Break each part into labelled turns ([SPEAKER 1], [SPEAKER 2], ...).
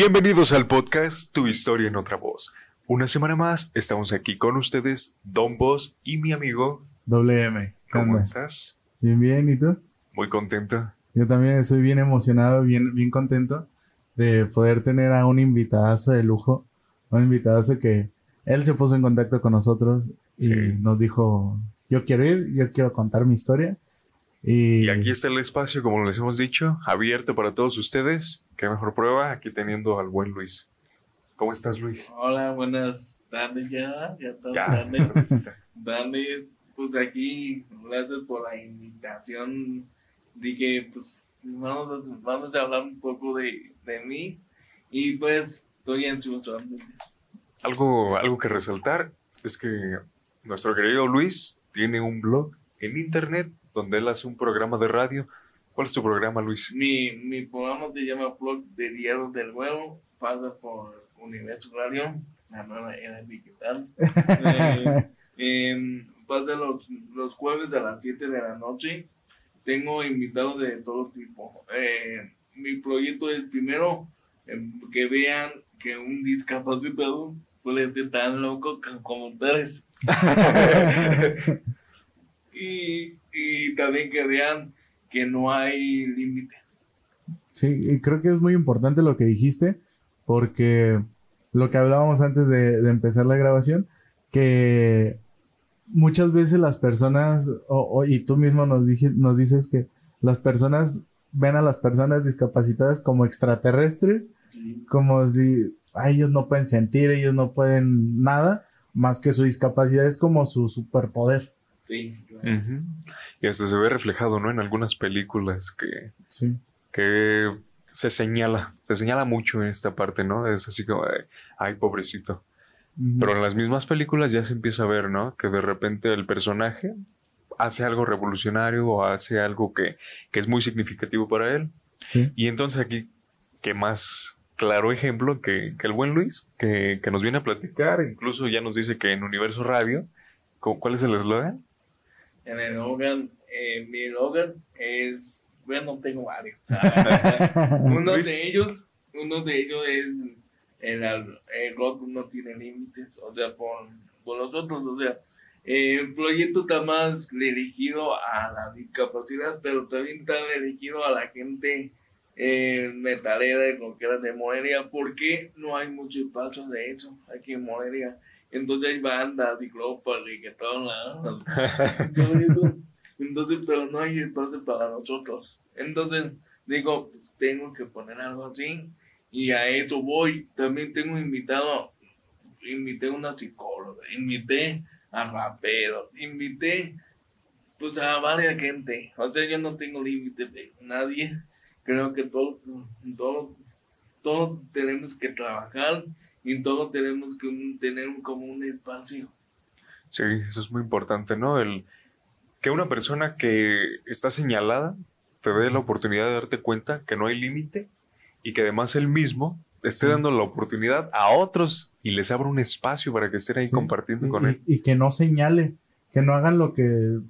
[SPEAKER 1] Bienvenidos al podcast Tu historia en otra voz. Una semana más estamos aquí con ustedes, Don Boss y mi amigo.
[SPEAKER 2] Doble M.
[SPEAKER 1] ¿Cómo estás?
[SPEAKER 2] Bien, bien, ¿y tú?
[SPEAKER 1] Muy contento.
[SPEAKER 2] Yo también estoy bien emocionado, bien, bien contento de poder tener a un invitadazo de lujo, un invitadazo que él se puso en contacto con nosotros y nos dijo, yo quiero ir, yo quiero contar mi historia.
[SPEAKER 1] Y... y... aquí está el espacio, como les hemos dicho, abierto para todos ustedes. Qué mejor prueba aquí teniendo al buen Luis. ¿Cómo estás, Luis?
[SPEAKER 3] Hola, buenas tardes ya. Ya estamos ya, Dani, pues aquí, gracias por la invitación. Dije, pues vamos a, vamos a hablar un poco de, de mí. Y pues estoy en
[SPEAKER 1] algo, algo que resaltar es que nuestro querido Luis tiene un blog en internet donde él hace un programa de radio. ¿Cuál es tu programa, Luis?
[SPEAKER 3] Mi, mi programa se llama Blog de Diario del Huevo, pasa por Universo Radio, la nueva era digital. eh, pasa los, los jueves a las 7 de la noche. Tengo invitados de todo tipo. Eh, mi proyecto es primero em, que vean que un discapacitado puede ser tan loco como ustedes. y, y también que vean que no hay límite.
[SPEAKER 2] Sí, y creo que es muy importante lo que dijiste, porque lo que hablábamos antes de, de empezar la grabación, que muchas veces las personas, o, y tú mismo nos, nos dices que las personas ven a las personas discapacitadas como extraterrestres, como si ellos no pueden sentir, ellos no pueden nada, más que su discapacidad es como su superpoder.
[SPEAKER 3] Sí,
[SPEAKER 1] Y hasta se ve reflejado, ¿no? En algunas películas que,
[SPEAKER 2] sí.
[SPEAKER 1] que se señala, se señala mucho en esta parte, ¿no? Es así como, ay, pobrecito. Pero en las mismas películas ya se empieza a ver, ¿no? Que de repente el personaje hace algo revolucionario o hace algo que, que es muy significativo para él.
[SPEAKER 2] Sí.
[SPEAKER 1] Y entonces aquí, ¿qué más claro ejemplo que, que el buen Luis, que, que, nos viene a platicar, incluso ya nos dice que en Universo Radio, ¿cuál es el eslogan?
[SPEAKER 3] En el eslogan, eh, mi eslogan es, bueno, tengo varios. uno de ellos, uno de ellos es el, el rock no tiene límites, o sea, por, por nosotros, o sea, el proyecto está más dirigido a la discapacidad, pero también está dirigido a la gente eh, metalera de cualquiera de Morelia, porque no hay mucho espacio de eso aquí en Morelia. Entonces hay bandas, ciclopas, reggaetón, entonces, pero no hay espacio para nosotros. Entonces, digo, pues tengo que poner algo así, y a eso voy. También tengo invitado, invité a una psicóloga, invité a raperos, invité pues a varias gente. O sea, yo no tengo límite de nadie creo que todos, todos, todos tenemos que trabajar y todos tenemos que tener como un espacio.
[SPEAKER 1] Sí, eso es muy importante, ¿no? El que una persona que está señalada te dé la oportunidad de darte cuenta que no hay límite y que además él mismo esté dando la oportunidad a otros y les abra un espacio para que estén ahí compartiendo con él.
[SPEAKER 2] Y que no señale, que no hagan lo que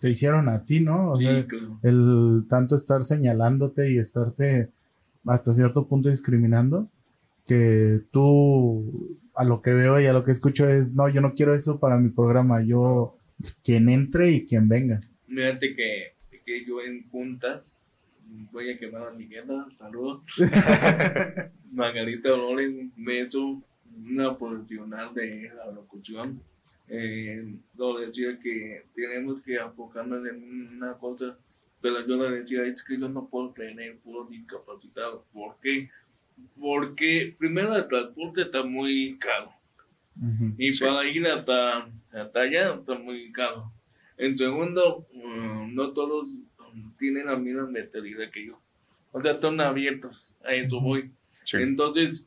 [SPEAKER 2] te hicieron a ti, ¿no? O sea, el tanto estar señalándote y estarte hasta cierto punto discriminando, que tú a lo que veo y a lo que escucho es, no, yo no quiero eso para mi programa, yo, quien entre y quien venga.
[SPEAKER 3] Fíjate que, que yo en juntas, voy a quemar a mi jefa, saludos. Margarita Dolores me hizo una profesional de la locución eh, lo decía que tenemos que enfocarnos en una cosa, pero yo le decía, es que yo no puedo tener puro discapacitado. ¿Por qué? Porque primero el transporte está muy caro. y para ir hasta, hasta allá está muy caro. En segundo, mm, no todos tienen la misma mentalidad que yo. O sea, están abiertos. A eso voy. Entonces,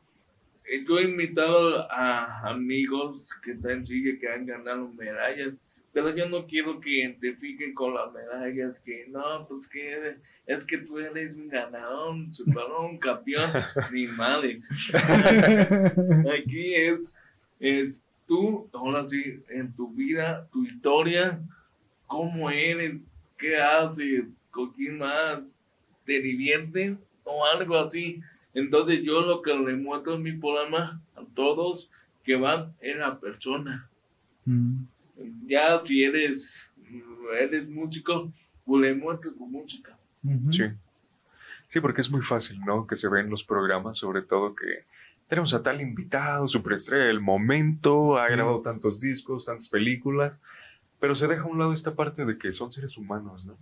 [SPEAKER 3] eh, yo he invitado a amigos que están en silla que han ganado medallas, pero yo no quiero que identifiquen con las medallas que no, pues que es que tú eres un ganador, un campeón, ni males. Aquí es, es tú, ahora sí, en tu vida, tu historia, cómo eres, qué haces, con quién más, te diviertes o algo así. Entonces yo lo que le muestro en mi programa a todos que van es la persona.
[SPEAKER 2] Mm.
[SPEAKER 3] Ya si eres, eres músico, le muestro tu música.
[SPEAKER 1] Sí. Sí, porque es muy fácil, ¿no? Que se ve en los programas, sobre todo que tenemos a tal invitado, superestrella del momento, ha
[SPEAKER 2] Sí.
[SPEAKER 1] grabado tantos discos, tantas películas, pero se deja a un lado esta parte de que son seres humanos, ¿no?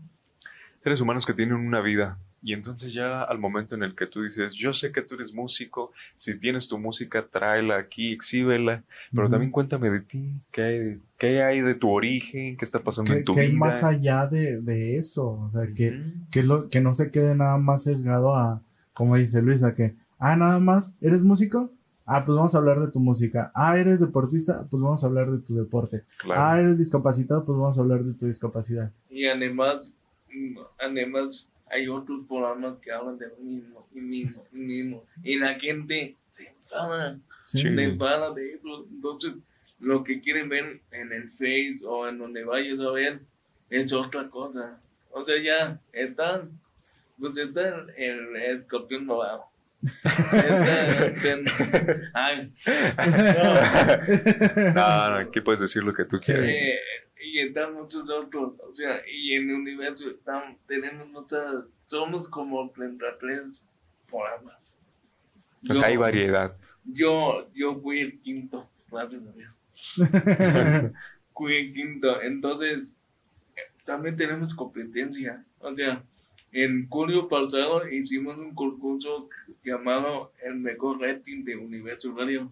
[SPEAKER 1] Seres humanos que tienen una vida. Y entonces ya al momento en el que tú dices, yo sé que tú eres músico, si tienes tu música, tráela aquí, exhíbela, pero también cuéntame de ti, qué hay, qué hay de tu origen, qué está pasando
[SPEAKER 2] ¿Qué,
[SPEAKER 1] en tu
[SPEAKER 2] qué
[SPEAKER 1] vida.
[SPEAKER 2] hay más allá de, de eso? O sea, que, que, lo, que no se quede nada más sesgado a, como dice Luisa, que, ah, nada más, ¿eres músico? Ah, pues vamos a hablar de tu música. Ah, ¿eres deportista? Pues vamos a hablar de tu deporte.
[SPEAKER 1] Claro.
[SPEAKER 2] Ah, ¿eres discapacitado? Pues vamos a hablar de tu discapacidad.
[SPEAKER 3] Y además, además hay otros programas que hablan de lo mismo, y mismo, y mismo. Y la gente se enfada,
[SPEAKER 2] Sí.
[SPEAKER 3] Se enfada de eso. Entonces, lo que quieren ver en el Face o en donde vayas a ver es otra cosa. O sea, ya está, pues está el, el escorpión dorado. Ay,
[SPEAKER 1] No, no, aquí puedes decir lo que tú quieras.
[SPEAKER 3] Eh, y están muchos otros, o sea, y en el universo están, tenemos muchas, somos como 33 programas.
[SPEAKER 1] O sea, hay variedad.
[SPEAKER 3] yo, yo fui el quinto, gracias a Dios. Fui el quinto, entonces también tenemos competencia. O sea, en julio pasado hicimos un concurso llamado El Mejor Rating de Universo Radio.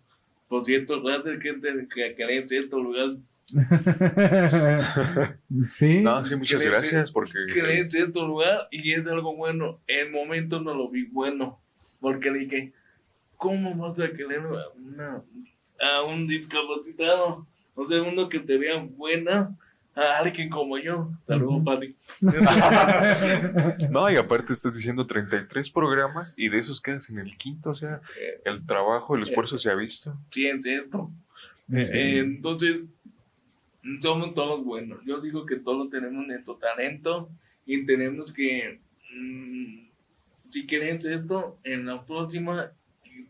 [SPEAKER 3] Por cierto, gracias gente que quería en cierto lugar
[SPEAKER 2] sí.
[SPEAKER 1] No, sí, muchas gracias porque
[SPEAKER 3] quedé en cierto lugar y es algo bueno. En momento no lo vi bueno, porque dije, ¿cómo vas a querer a, una- a un discapacitado? O sea, uno que te vea buena a alguien como yo. Saludos. Pati.
[SPEAKER 1] No, y aparte estás diciendo 33 programas y de esos quedas en el quinto, o sea, el trabajo, el esfuerzo se ha visto.
[SPEAKER 3] Sí, es cierto. Eh, entonces, somos todos buenos. Yo digo que todos tenemos nuestro talento y tenemos que, mm, si querés esto, en la próxima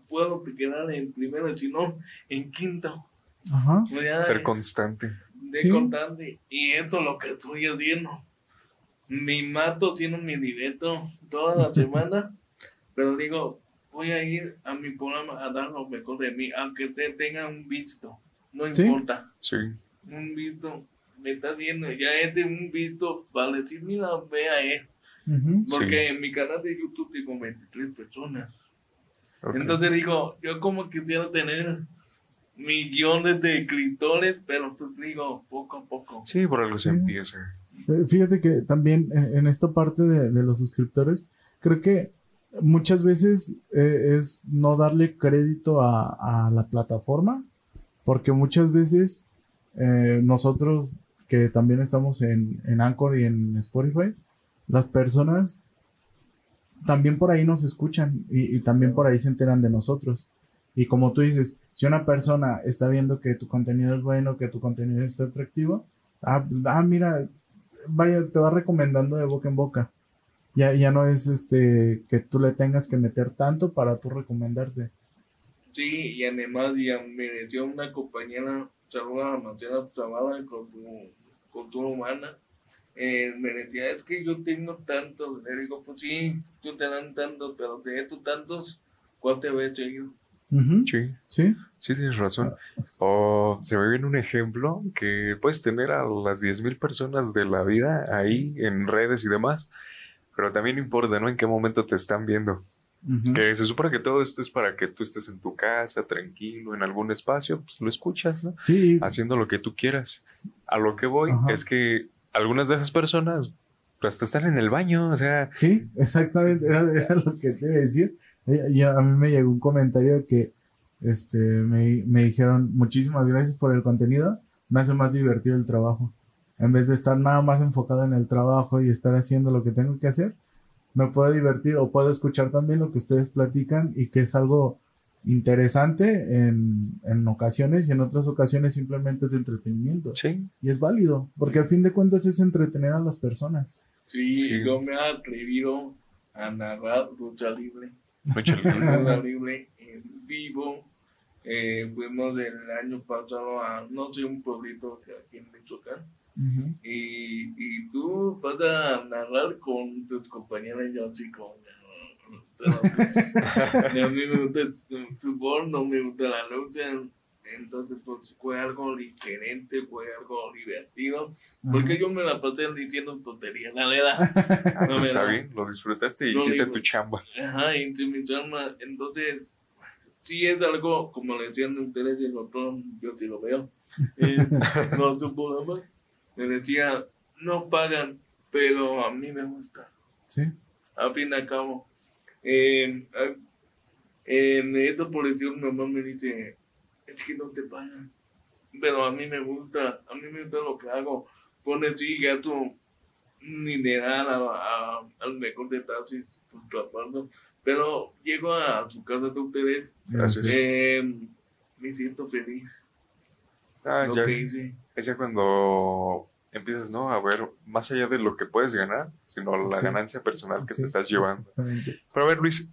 [SPEAKER 3] puedo quedar en primero, si no, en quinto.
[SPEAKER 2] Ajá.
[SPEAKER 1] Ser constante.
[SPEAKER 3] de
[SPEAKER 2] Sí.
[SPEAKER 3] constante. Y esto es lo que estoy haciendo. Me mato, haciendo mi directo toda la semana, pero digo, voy a ir a mi programa a dar lo mejor de mí, aunque usted tenga un visto, no
[SPEAKER 2] Sí.
[SPEAKER 3] importa,
[SPEAKER 1] Sí.
[SPEAKER 3] Un visto, me está viendo, ya es de un visto para decir, mira, vea él,
[SPEAKER 2] Ujú.
[SPEAKER 3] porque en mi canal de YouTube tengo 23 personas. Entonces digo, yo como quisiera tener millones de escritores, pero pues digo, poco a poco.
[SPEAKER 1] Sí, por algo se empieza.
[SPEAKER 2] Eh, Fíjate que también en, en esta parte de, de los suscriptores, creo que muchas veces eh, es no darle crédito a, a la plataforma, porque muchas veces eh, nosotros que también estamos en, en Anchor y en Spotify, las personas también por ahí nos escuchan y, y también por ahí se enteran de nosotros. Y como tú dices, si una persona está viendo que tu contenido es bueno, que tu contenido está atractivo, ah, pues, ah, mira, vaya, te va recomendando de boca en boca. Ya, ya no es este que tú le tengas que meter tanto para tú recomendarte.
[SPEAKER 3] Sí, y además ya me decía una compañera, saluda a Marcela Zavala con su cultura humana, eh, me decía, es que yo tengo tantos, le digo, pues sí, tú te dan tantos, pero de estos tantos, ¿cuál te ves seguido?
[SPEAKER 2] Ujú,
[SPEAKER 1] Sí,
[SPEAKER 2] Sí,
[SPEAKER 1] sí tienes razón. O se me viene un ejemplo que puedes tener a las 10.000 personas de la vida ahí en redes y demás, pero también importa, ¿no? En qué momento te están viendo. Que se supone que todo esto es para que tú estés en tu casa, tranquilo, en algún espacio, pues lo escuchas, ¿no?
[SPEAKER 2] sí,
[SPEAKER 1] Haciendo lo que tú quieras. A lo que voy
[SPEAKER 2] Ajá.
[SPEAKER 1] es que algunas de esas personas, pues hasta están en el baño, o sea,
[SPEAKER 2] sí, exactamente, era, era lo que te iba a decir. Eh, Y a mí me llegó un comentario que este, me, me dijeron, muchísimas gracias por el contenido, me hace más divertido el trabajo. En vez de estar nada más enfocado en el trabajo y estar haciendo lo que tengo que hacer, me puedo divertir o puedo escuchar también lo que ustedes platican y que es algo interesante en, en ocasiones y en otras ocasiones simplemente es entretenimiento.
[SPEAKER 1] sí,
[SPEAKER 2] Y es válido, porque al fin de cuentas es entretener a las personas.
[SPEAKER 3] Sí,
[SPEAKER 1] Sí.
[SPEAKER 3] yo me he atrevido a narrar lucha libre.
[SPEAKER 1] Lucha libre.
[SPEAKER 3] lucha libre en vivo. Eh, fuimos el año pasado a, no sé, un pueblito que aquí en Michoacán.
[SPEAKER 2] Ujú.
[SPEAKER 3] Y, y tú vas a narrar con tus compañeros, yo así como, no, pues, a mí me gusta el fútbol, no me gusta la lucha, entonces pues fue algo diferente, fue algo divertido, porque yo me la pasé diciendo tonterías, la verdad. No,
[SPEAKER 1] pues está
[SPEAKER 3] ¿verdad?
[SPEAKER 1] bien, lo disfrutaste y
[SPEAKER 3] Lo
[SPEAKER 1] hiciste
[SPEAKER 3] digo.
[SPEAKER 1] tu chamba.
[SPEAKER 3] Ajá, entre mis almas, entonces, sí es algo, como le decían ustedes y el otro, yo sí lo veo, eh, no suponemos, me decía, no pagan, pero a mí me gusta,
[SPEAKER 2] Sí.
[SPEAKER 3] al fin y al cabo. Eh, en esta posición mi mamá me dice, es que no te pagan, pero a mí me gusta, a mí me gusta lo que hago, pone así gasto mineral a, a- al mejor de taxis, por tu acuerdo. Pero llego a su casa de ustedes,
[SPEAKER 1] Gracias.
[SPEAKER 3] eh, me siento feliz.
[SPEAKER 1] Ah,
[SPEAKER 3] No
[SPEAKER 1] ya,
[SPEAKER 3] sé, sí.
[SPEAKER 1] Es ya cuando empiezas, ¿no? A ver, más allá de lo que puedes ganar, sino la
[SPEAKER 2] Sí.
[SPEAKER 1] ganancia personal que
[SPEAKER 2] Sí,
[SPEAKER 1] te estás llevando. Pero a ver, Luis,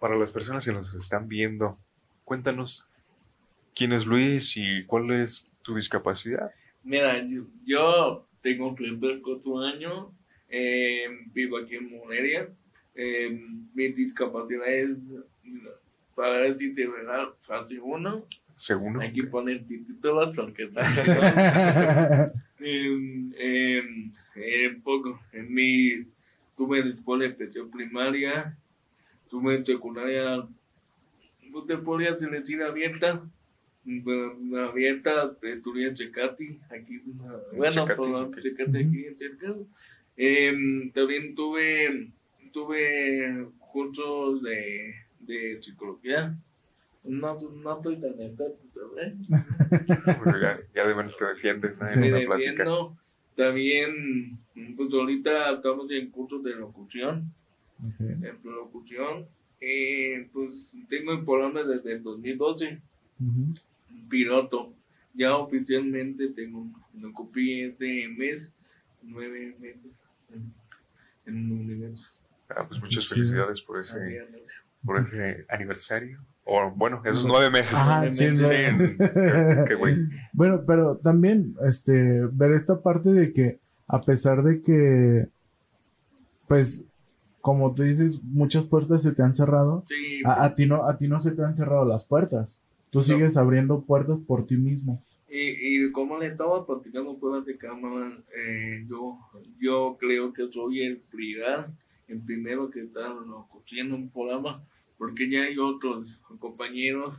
[SPEAKER 1] para las personas que nos están viendo, cuéntanos quién es Luis y cuál es tu discapacidad.
[SPEAKER 3] Mira, yo, yo tengo 34 años, eh, vivo aquí en Morelia. Eh, mi discapacidad es parálisis cerebral fase 1.
[SPEAKER 1] Según
[SPEAKER 3] Hay que poner títulos porque está en, en, en poco. En mi, tuve la escuela especial primaria, tuve secundaria, no te podrías decir abierta, bueno, abierta, estudié en Checati, aquí, bueno.
[SPEAKER 1] Checati
[SPEAKER 3] aquí en cerca. Em, también tuve, tuve cursos de, de psicología. No, no estoy tan experto, ¿sabes?
[SPEAKER 1] ya, ya de menos te defiendes ¿no? en
[SPEAKER 3] me
[SPEAKER 1] una plática.
[SPEAKER 3] defiendo. También, pues ahorita estamos en cursos de locución,
[SPEAKER 2] Ok.
[SPEAKER 3] en locución. Eh, pues tengo el programa desde el 2012,
[SPEAKER 2] Ujú.
[SPEAKER 3] piloto. Ya oficialmente tengo, lo cumplí este mes, nueve meses en, en un universo.
[SPEAKER 1] Ah, pues muchas felicidades por ese, por ese aniversario. O bueno, esos nueve meses.
[SPEAKER 2] Ajá, sí,
[SPEAKER 3] Sí,
[SPEAKER 2] no.
[SPEAKER 1] Sí, qué- qué güey.
[SPEAKER 2] Bueno, pero también, este, ver esta parte de que, a pesar de que, pues, como tú dices, muchas puertas se te han cerrado,
[SPEAKER 3] Sí,
[SPEAKER 2] a, a ti no, a ti no se te han cerrado las puertas. Tú sigues abriendo puertas por ti mismo.
[SPEAKER 3] Y, y como le estaba platicando fuera de cámara, eh, yo, yo creo que soy el primer, el primero que está haciendo un programa, porque ya hay otros compañeros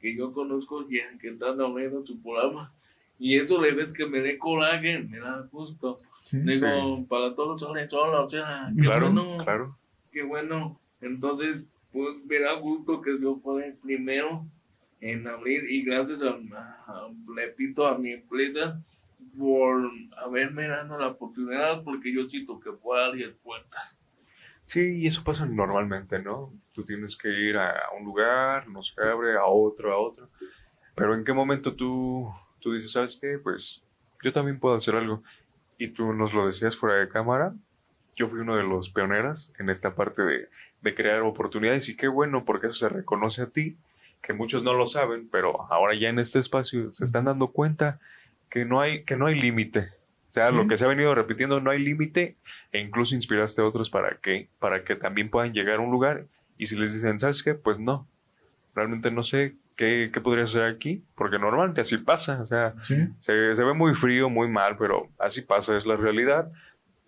[SPEAKER 3] que yo conozco ya que están abriendo su programa. Y eso le ves que me dé coraje, me da gusto.
[SPEAKER 2] Sí.
[SPEAKER 3] Digo, para todos son solo, o sea, qué
[SPEAKER 1] Claro,
[SPEAKER 3] bueno,
[SPEAKER 1] claro.
[SPEAKER 3] qué bueno. Entonces, pues me da gusto que yo fuera el primero en abrir y gracias a, a- repito, a mi empresa por haberme dado la oportunidad porque yo siento que puedo abrir puertas.
[SPEAKER 1] Sí, y eso pasa normalmente, ¿no? Tú tienes que ir a un lugar, no se abre, a otro, a otro. Pero ¿en qué momento tú, tú dices, sabes qué? Pues yo también puedo hacer algo. Y tú nos lo decías fuera de cámara. Yo fui uno de los pioneros en esta parte de, de crear oportunidades y qué bueno porque eso se reconoce a ti, que muchos no lo saben, pero ahora ya en este espacio se están dando cuenta que no hay, que no hay límite. O sea,
[SPEAKER 2] Sí.
[SPEAKER 1] lo que se ha venido repitiendo, no hay límite e incluso inspiraste a otros para que, para que también puedan llegar a un lugar y si les dicen, ¿sabes qué? Pues no, realmente no sé qué, qué podría hacer aquí, porque normalmente así pasa, o sea,
[SPEAKER 2] Sí.
[SPEAKER 1] se, se ve muy frío, muy mal, pero así pasa, es la realidad.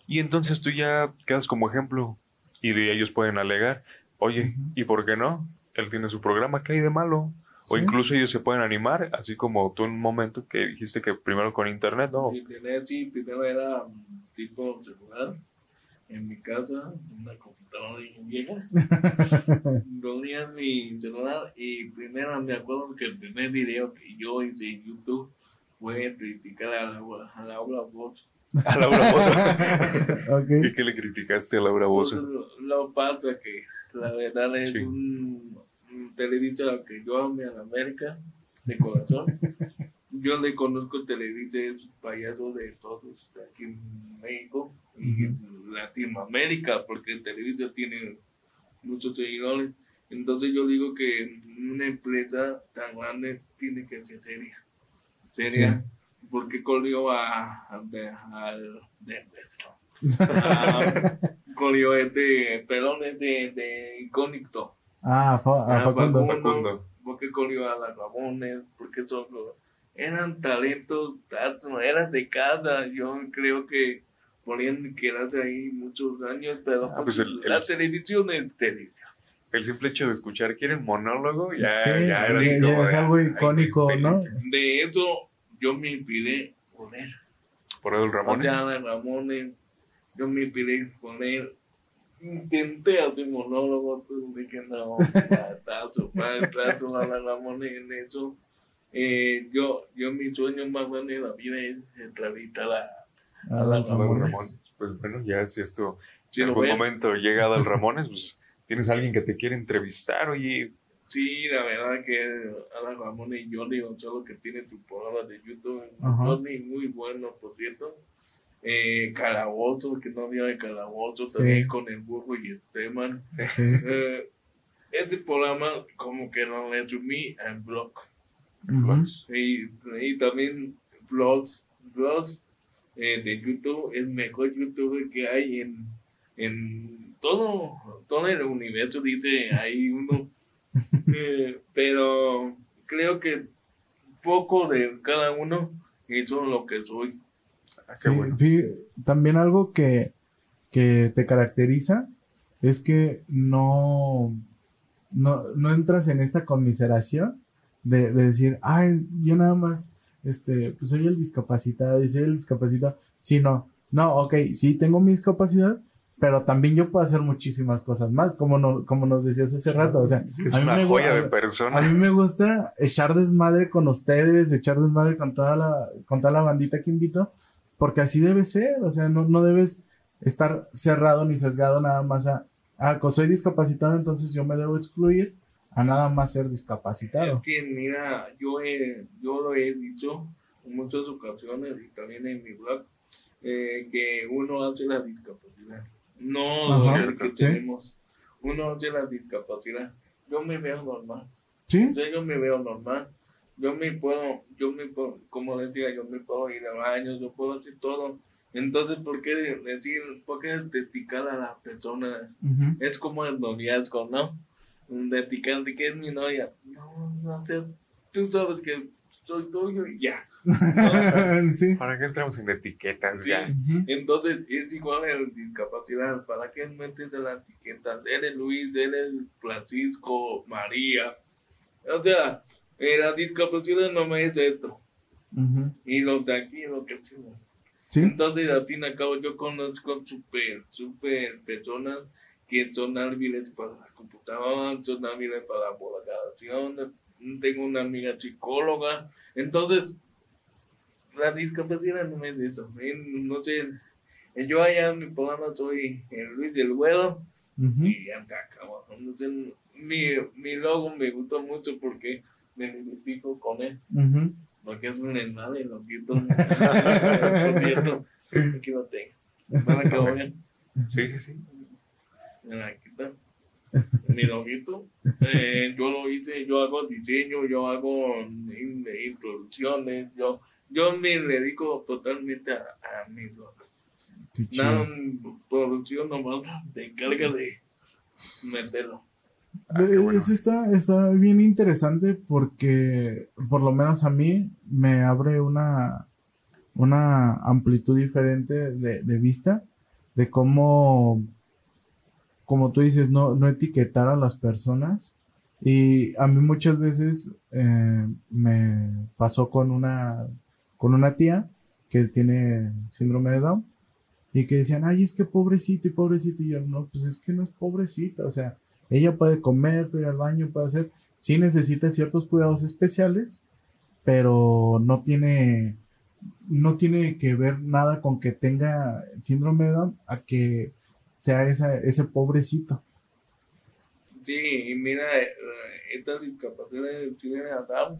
[SPEAKER 1] Y entonces tú ya quedas como ejemplo y de ellos pueden alegar, oye. ¿y por qué no? Él tiene su programa, ¿qué hay de malo? O
[SPEAKER 2] Sí.
[SPEAKER 1] incluso ellos se pueden animar, así como tú en un momento que dijiste que primero con internet, ¿no?
[SPEAKER 3] Primer, sí, primero era un tipo celular en mi casa, una computadora vieja. Ponía mi celular y primero me acuerdo que el primer video que yo hice en YouTube fue criticar a Laura, a Laura Bozo.
[SPEAKER 1] A Laura Bozo.
[SPEAKER 2] ok.
[SPEAKER 1] ¿Y qué le criticaste a Laura Bozo?
[SPEAKER 3] Entonces, Lo pasa que la verdad es
[SPEAKER 1] Sí.
[SPEAKER 3] un, un Televisa que yo amo a América de corazón. yo le conozco a Televisa, es un payaso de todos aquí en México y en Latinoamérica, porque Televisa tiene muchos seguidores. Entonces yo digo que una empresa tan grande tiene que ser seria. Seria. Porque corrió a, a, al corrió este perdón este de icónico
[SPEAKER 2] ah a Facundo.
[SPEAKER 3] Facundo porque corrió a las Ramones porque son eran talentos eran de casa yo creo que podían quedarse ahí muchos años pero
[SPEAKER 1] Ah, pues el-
[SPEAKER 3] la
[SPEAKER 1] el-
[SPEAKER 3] televisión es televisión
[SPEAKER 1] El simple hecho de escuchar quieren monólogo ya,
[SPEAKER 2] Sí,
[SPEAKER 1] ya era
[SPEAKER 2] ya-
[SPEAKER 1] así
[SPEAKER 2] ya
[SPEAKER 1] como
[SPEAKER 2] es
[SPEAKER 1] de,
[SPEAKER 2] algo icónico, ¿no?
[SPEAKER 3] de eso yo me inspiré con él
[SPEAKER 1] Por Edul Ramones.
[SPEAKER 3] De Ramones, yo me inspiré con él. Intenté hacer monólogo, pero dije no, paso, paso a la Ramones en eso. Eh, yo, yo mi sueño más grande de la vida es entrevistar a
[SPEAKER 2] A
[SPEAKER 3] a
[SPEAKER 2] los
[SPEAKER 3] los
[SPEAKER 1] Adal
[SPEAKER 2] Ramones.
[SPEAKER 1] Ramones. Pues bueno, ya si esto en algún momento llega Adal Ramones, pues tienes a alguien que te quiere entrevistar, oye,
[SPEAKER 3] Sí, la verdad que Alan Ramón y Johnny Gonzalo que tiene tu programa de YouTube,
[SPEAKER 2] Ajá.
[SPEAKER 3] Johnny muy bueno, por cierto. Eh, Calabozo, que no había de Calabozo, también con el burro y Esteban.
[SPEAKER 2] Sí.
[SPEAKER 3] Eh, este programa como que lo resumí en blog.
[SPEAKER 2] Ujú.
[SPEAKER 3] Y, y también blogs, blogs eh, de YouTube, el mejor youtuber que hay en, en todo, todo el universo, dice, hay uno. Eh, pero creo que poco de cada uno hizo lo que soy.
[SPEAKER 1] ah,
[SPEAKER 2] Sí,
[SPEAKER 1] bueno.
[SPEAKER 2] también algo que, que te caracteriza es que no, no, no entras en esta conmiseración de, de decir, ay, yo nada más, este, pues soy el discapacitado y soy el discapacitado. Sí, no, no, ok, sí tengo mi discapacidad, pero también yo puedo hacer muchísimas cosas más, como, no, como nos decías hace rato, o sea,
[SPEAKER 1] Es
[SPEAKER 2] a mí
[SPEAKER 1] una
[SPEAKER 2] me
[SPEAKER 1] joya de persona.
[SPEAKER 2] a mí me gusta echar desmadre con ustedes, echar desmadre con toda la, con toda la bandita que invito, porque así debe ser, o sea, no, no debes estar cerrado ni sesgado nada más a, ah, pues soy discapacitado, entonces yo me debo excluir a nada más ser
[SPEAKER 3] Es
[SPEAKER 2] discapacitado.
[SPEAKER 3] que, mira, yo, he, yo lo he dicho en muchas ocasiones y también en mi blog, eh, que uno hace la discapacidad. No
[SPEAKER 2] Ajá,
[SPEAKER 3] el que
[SPEAKER 2] sí.
[SPEAKER 3] tenemos. Uno hace la discapacidad. Yo me veo normal.
[SPEAKER 2] ¿Sí?
[SPEAKER 3] Yo me veo normal. Yo me puedo, yo me puedo, como decía, yo me puedo ir a baños, yo puedo hacer todo. Entonces, ¿por qué decir, por qué dedicar a la persona?
[SPEAKER 2] Ujú.
[SPEAKER 3] Es como el noviazgo, ¿no? Dedicar de que es mi novia. No, no sé, tú sabes que soy tuyo y ya.
[SPEAKER 2] sí.
[SPEAKER 1] ¿Para qué entramos en etiquetas
[SPEAKER 3] Sí.
[SPEAKER 1] ya?
[SPEAKER 2] Ujú.
[SPEAKER 3] Entonces, es igual en discapacidad. ¿Para qué metes en la etiqueta? Eres Luis, eres Francisco, María. O sea, eh, la discapacidad no me es esto.
[SPEAKER 2] Ujú.
[SPEAKER 3] Y los de aquí, lo que hacemos.
[SPEAKER 2] Sí.
[SPEAKER 3] Entonces, al fin y al cabo, yo conozco súper, súper personas que son hábiles para computadora, son hábiles para la población. Tengo una amiga psicóloga. Entonces, la discapacidad no es eso. No sé, yo allá en mi programa soy el Luis del Güero
[SPEAKER 2] Ujú.
[SPEAKER 3] y ya está acabado. Entonces, mi, mi logo me gustó mucho porque me identifico con él.
[SPEAKER 2] Ujú.
[SPEAKER 3] Porque es un desmadre, lo siento. lo siento. Aquí lo tengo. Para que lo vean.
[SPEAKER 1] Sí, sí, sí.
[SPEAKER 3] Está. Mi loguito. Eh, yo lo hice, yo hago diseño, yo hago in- introducciones, yo, yo me dedico totalmente a, a mi. Nada, producción nomás te encarga de meterlo.
[SPEAKER 1] Ah, bueno.
[SPEAKER 2] Eso está, está bien interesante porque por lo menos a mí me abre una, una amplitud diferente de, de vista de cómo, como tú dices, no, no etiquetar a las personas. Y a mí muchas veces eh, me pasó con una, con una tía que tiene síndrome de Down y que decían, ay, es que pobrecito y pobrecito. Y yo, no, pues es que no es pobrecita, o sea, ella puede comer, puede ir al baño, puede hacer, sí necesita ciertos cuidados especiales, pero no tiene, no tiene que ver nada con que tenga síndrome de Down a que sea esa, ese pobrecito.
[SPEAKER 3] Sí, y mira, eh, esta discapacidad tiene a Down.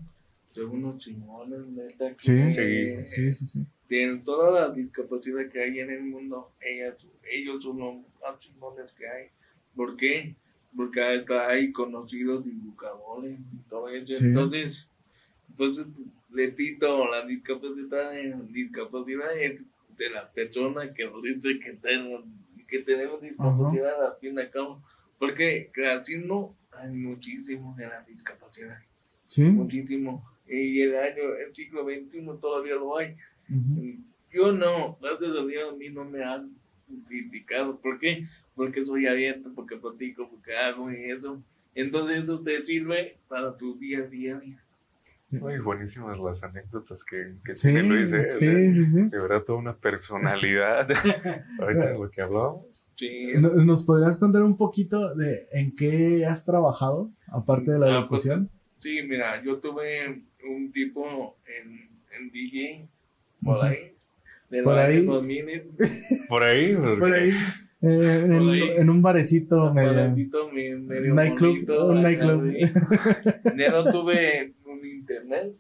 [SPEAKER 3] Son unos chingones, neta. que,
[SPEAKER 2] Sí,
[SPEAKER 3] eh,
[SPEAKER 2] Sí, sí, sí.
[SPEAKER 3] de toda la discapacidad que hay en el mundo, ellas, ellos son los más chingones que hay. ¿Por qué? porque acá hay conocidos dibujadores y todo eso.
[SPEAKER 2] Sí.
[SPEAKER 3] Entonces, pues repito, la discapacidad, discapacidad es de la persona que nos dice que tenemos, que tenemos discapacidad al fin y al cabo. Porque racismo hay muchísimo en la discapacidad,
[SPEAKER 2] Sí.
[SPEAKER 3] muchísimo. Y el año, el siglo XXI todavía lo hay. Yo no, gracias a Dios a mí no me han criticado. ¿Por qué? Porque soy abierto, porque platico, porque hago y eso. Entonces eso te sirve para tu día a día.
[SPEAKER 1] Muy buenísimas las anécdotas que, que
[SPEAKER 2] Sí,
[SPEAKER 1] tiene Luis, ¿eh? O sea,
[SPEAKER 2] sí, sí, sí.
[SPEAKER 1] de verdad, toda una personalidad. Ahorita de lo que hablábamos.
[SPEAKER 3] Sí,
[SPEAKER 2] ¿Nos podrías contar un poquito de en qué has trabajado, aparte de la
[SPEAKER 3] Ah, pues,
[SPEAKER 2] locución?
[SPEAKER 3] sí, mira, yo tuve un tipo en, en DJ por ahí. De
[SPEAKER 2] Por ahí.
[SPEAKER 3] años 2000,
[SPEAKER 1] Por ahí. porque-
[SPEAKER 2] Por ahí. eh, en, un barecito medio.
[SPEAKER 3] Padrecito, me- medio
[SPEAKER 2] Nightclub,
[SPEAKER 3] bonito,
[SPEAKER 2] un nightclub.
[SPEAKER 3] no tuve internet.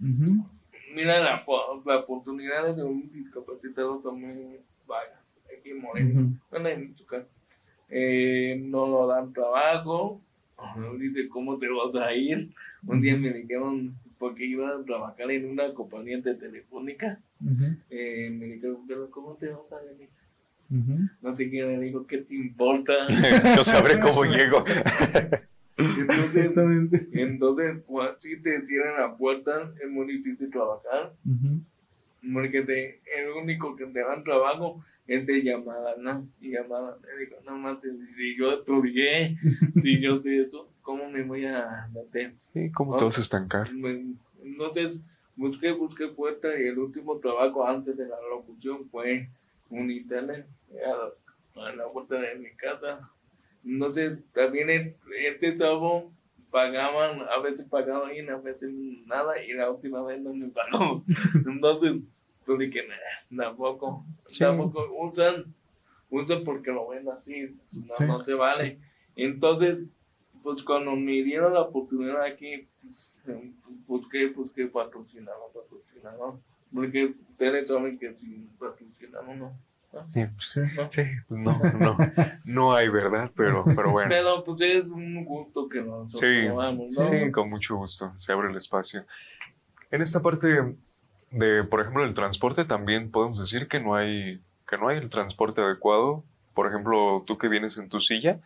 [SPEAKER 2] Ujú.
[SPEAKER 3] Mira, la, la oportunidad de un discapacitado también vaya. Aquí en Morelia.
[SPEAKER 2] Ujú.
[SPEAKER 3] Bueno, en Michoacán. Eh, no lo dan trabajo. Dice, ¿cómo te vas a ir? Un día me dijeron, porque iba a trabajar en una compañía de telefónica.
[SPEAKER 2] Ujú.
[SPEAKER 3] Eh, me dijeron, pero ¿cómo te vas a venir?
[SPEAKER 2] Ujú.
[SPEAKER 3] No sé quién le dijo, ¿qué te importa?
[SPEAKER 1] Yo sabré cómo llego.
[SPEAKER 3] Entonces,
[SPEAKER 2] Exactamente.
[SPEAKER 3] entonces pues, si te cierran la puerta, es muy difícil trabajar. Porque te, el único que te dan trabajo es de llamada, ¿no? Y llamada, digo, no más, si, si yo estudié, si yo sé eso, ¿cómo me voy a meter?
[SPEAKER 1] ¿Y cómo te vas a estancar?
[SPEAKER 3] Entonces, busqué, busqué puerta y el último trabajo antes de la locución fue un internet a, a la puerta de mi casa. Entonces, también este sábado pagaban, a veces pagaban bien, a veces nada, y la última vez no me pagó. Entonces, pues dije, "Nah, tampoco,
[SPEAKER 1] Sí.
[SPEAKER 3] tampoco usan, usan porque lo ven así, no,
[SPEAKER 2] Sí,
[SPEAKER 3] no se vale. Entonces, pues cuando me dieron la oportunidad aquí, pues, busqué, busqué patrocinador, patrocinador. Porque ustedes saben que sin patrocinador no.
[SPEAKER 1] Sí,
[SPEAKER 2] Sí.
[SPEAKER 3] no.
[SPEAKER 1] sí, pues no, no, no hay verdad, pero, pero bueno.
[SPEAKER 3] Pero pues es un gusto que nosotros
[SPEAKER 1] Sí,
[SPEAKER 3] tomamos, ¿no?
[SPEAKER 1] sí, con mucho gusto, se abre el espacio. En esta parte de, por ejemplo, el transporte también podemos decir que no hay, que no hay el transporte adecuado. Por ejemplo, tú que vienes en tu silla,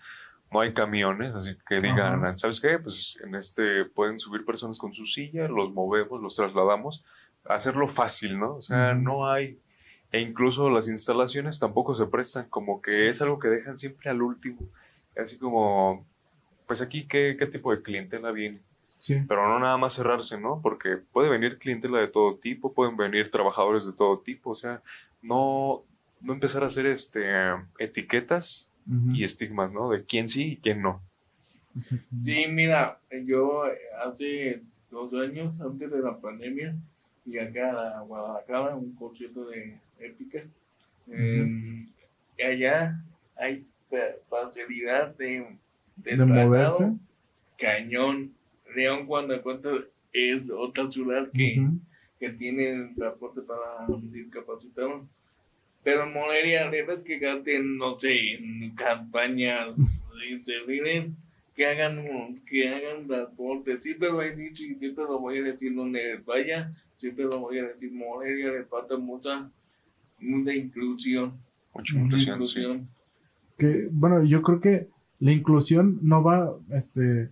[SPEAKER 1] no hay camiones, así que digan,
[SPEAKER 2] Ajá.
[SPEAKER 1] ¿sabes qué? Pues en este pueden subir personas con su silla, los movemos, los trasladamos, hacerlo fácil, ¿no? O sea, no hay, e incluso las instalaciones tampoco se prestan, como que
[SPEAKER 2] Sí.
[SPEAKER 1] es algo que dejan siempre al último, así como, pues aquí, ¿qué, qué tipo de clientela viene?
[SPEAKER 2] Sí.
[SPEAKER 1] Pero no nada más cerrarse, ¿no? Porque puede venir clientela de todo tipo, pueden venir trabajadores de todo tipo, o sea, no, no empezar a hacer este, etiquetas
[SPEAKER 2] Ujú.
[SPEAKER 1] y estigmas, ¿no? De quién sí y quién no.
[SPEAKER 3] Sí, mira, yo eh, hace dos años, antes de la pandemia, y acá a Guadalajara, un concierto de épica. eh, allá hay fa- facilidad de, de,
[SPEAKER 2] moverse.
[SPEAKER 3] cañón. León, cuando cuenta, es otra ciudad que,
[SPEAKER 2] Ujú.
[SPEAKER 3] que tiene transporte para discapacitados. Pero Morelia debes que gasten, no sé, en campañas inservibles que hagan, que hagan transporte. Siempre lo he dicho y siempre lo voy a decir donde vaya, siempre lo voy a decir. Morelia le falta mucha, mucha inclusión.
[SPEAKER 1] Mucha
[SPEAKER 2] Ujú.
[SPEAKER 3] Mucha
[SPEAKER 1] inclusión, sí.
[SPEAKER 3] inclusión.
[SPEAKER 2] Que, bueno, yo creo que la inclusión no va, este,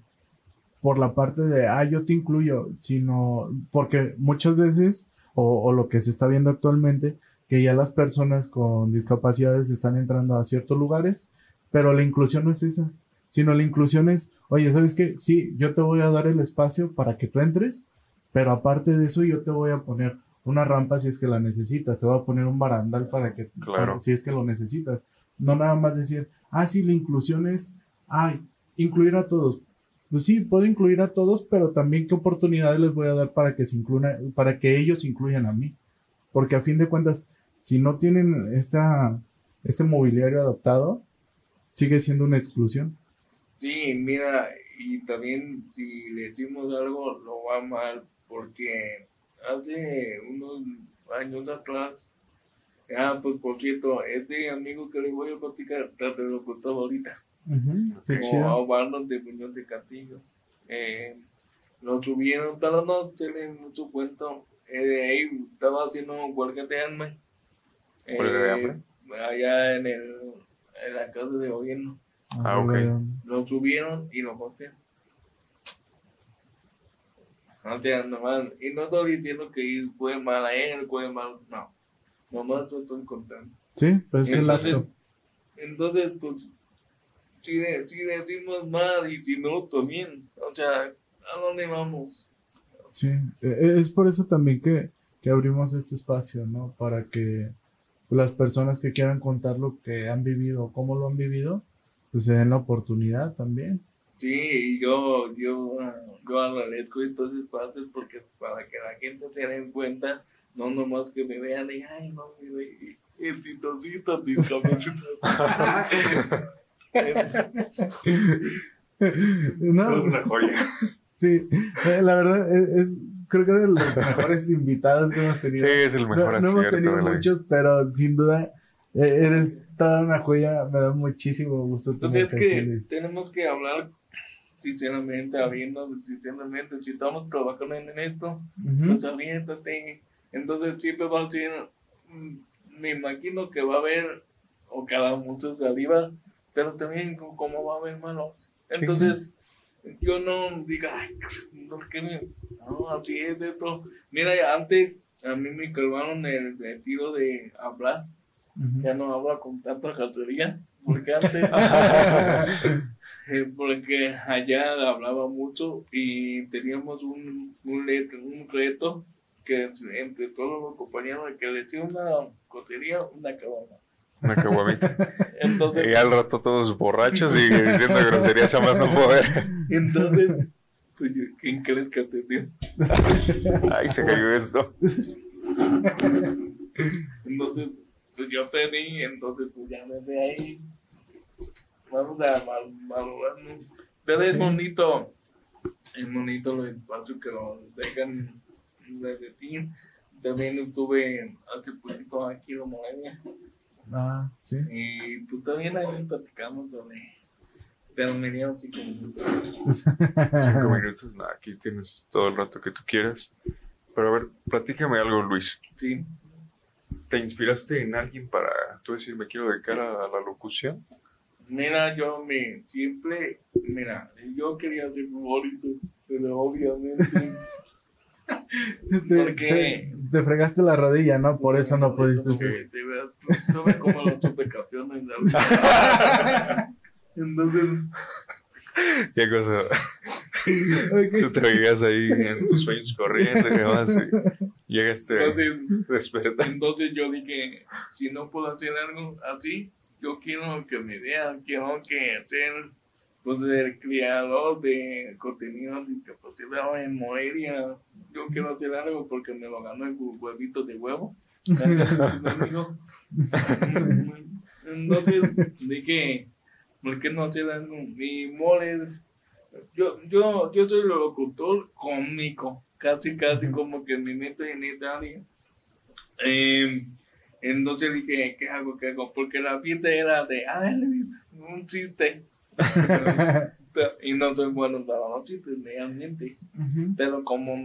[SPEAKER 2] por la parte de, ah, yo te incluyo, sino porque muchas veces, o, o lo que se está viendo actualmente, que ya las personas con discapacidades están entrando a ciertos lugares, pero la inclusión no es esa, sino la inclusión es, oye, ¿sabes qué? Sí, yo te voy a dar el espacio para que tú entres, pero aparte de eso yo te voy a poner una rampa si es que la necesitas, te voy a poner un barandal para que,
[SPEAKER 1] Claro.
[SPEAKER 2] para- si es que lo necesitas. No nada más decir, ah, sí, la inclusión es, ay, incluir a todos. Pues sí, puedo incluir a todos, pero también qué oportunidades les voy a dar para que se incluyan, para que ellos incluyan a mí. Porque a fin de cuentas, si no tienen esta, este mobiliario adaptado, sigue siendo una exclusión.
[SPEAKER 3] Sí, mira, y también si le decimos algo, lo va mal, porque hace unos años atrás, ah, pues por cierto, este amigo que le voy a platicar, te lo contaba ahorita, o a Barros de Muñoz de Castillo. Eh, lo subieron, pero no tienen mucho cuento. Eh, ahí estaba haciendo huelga de hambre.
[SPEAKER 1] ¿Huelga de
[SPEAKER 3] Eh,
[SPEAKER 1] hambre?
[SPEAKER 3] Allá en, el, en la casa de gobierno.
[SPEAKER 1] Ah, ok.
[SPEAKER 3] Lo subieron y lo botaron. O sea, nomás, y no estoy diciendo que fue mal a él, fue mal, no. Nomás lo estoy contando.
[SPEAKER 2] Sí, pues es el
[SPEAKER 3] Entonces,
[SPEAKER 2] acto.
[SPEAKER 3] entonces, pues, si, de- si decimos mal y si no, también. O sea, ¿a dónde vamos?
[SPEAKER 2] Sí, e- es por eso también que, que abrimos este espacio, ¿no? Para que las personas que quieran contar lo que han vivido o cómo lo han vivido, pues se den la oportunidad también.
[SPEAKER 3] Sí, y yo, yo, yo agradezco estos espacios porque para que la gente se den cuenta, no nomás que me vean y, ay, no, mire, exitosito, mis cabecitas.
[SPEAKER 2] No,
[SPEAKER 1] Una joya.
[SPEAKER 2] sí, eh, la verdad es, es- creo que de los mejores invitados que hemos
[SPEAKER 1] Sí,
[SPEAKER 2] tenido.
[SPEAKER 1] es el mejor
[SPEAKER 2] no, no hemos tenido
[SPEAKER 1] de la vida.
[SPEAKER 2] muchos, pero sin duda eh, eres toda una joya. Me da muchísimo gusto
[SPEAKER 3] Entonces es
[SPEAKER 2] tenerte
[SPEAKER 3] que tenemos que hablar sinceramente, habiendo sinceramente, si estamos trabajando en esto,
[SPEAKER 2] Ujú.
[SPEAKER 3] pues aviéntate. Entonces siempre va a ser, mm, me imagino que va a haber, o cada mucho saliva, pero también co- como va a haber malos. Entonces, yo no diga, ay, no, que no, así es esto. Mira, antes a mí me calmaron el, el tiro de hablar, Ya no hablo con tanta cacería, porque antes, eh, porque allá hablaba mucho y teníamos un, un, let- un reto que entre todos los compañeros que le decía una cotería, una cabana.
[SPEAKER 1] Una caguamita.
[SPEAKER 3] Entonces,
[SPEAKER 1] Y al rato todos borrachos y diciendo groserías a más no poder.
[SPEAKER 3] entonces, pues, yo, ¿quién crees que atendió?
[SPEAKER 1] Ay, se cayó esto.
[SPEAKER 3] Entonces, pues yo pedí, entonces pues ya desde ahí vamos a mal, valorarnos. Pero es
[SPEAKER 2] Sí.
[SPEAKER 3] bonito, es bonito los espacios que nos dejan desde ti. También estuve hace poquito aquí en Morelia
[SPEAKER 2] Ah, sí.
[SPEAKER 3] y pues también ahí platicamos sobre, pero me dieron cinco minutos.
[SPEAKER 1] Cinco minutos, nada, aquí tienes todo el rato que tú quieras. Pero a ver, platícame algo, Luis.
[SPEAKER 3] Sí,
[SPEAKER 1] ¿Te inspiraste en alguien para tú decir, me quiero dedicar a la locución?
[SPEAKER 3] mira, yo me siempre, mira, yo quería ser futbolista, pero obviamente
[SPEAKER 2] Te,
[SPEAKER 3] Porque-
[SPEAKER 2] te- te fregaste la rodilla, ¿no? Por eso no pudiste ser.
[SPEAKER 3] tuve- como los supercampeones. Entonces,
[SPEAKER 1] ¿Qué cosa?
[SPEAKER 2] Ok.
[SPEAKER 1] Tú te veías ahí en tus sueños corriendo y demás. Y llegaste
[SPEAKER 3] entonces,
[SPEAKER 1] despertar.
[SPEAKER 3] entonces yo dije, si no puedo hacer algo así, yo quiero que me vean, quiero que ser pues, el creador de contenido discapacitado en Morelia. Yo quiero hacer algo porque me lo ganó el huevito de huevo. Amigo. Entonces dije, ¿por qué no hacer algo? Mi moles, yo, yo, yo soy locutor cómico, casi, casi como que me meto en área. Eh, entonces dije, ¿qué hago? ¿Qué hago? Porque la fiesta era de, ay, Luis, un chiste. y no soy bueno para los chistes, realmente. Pero como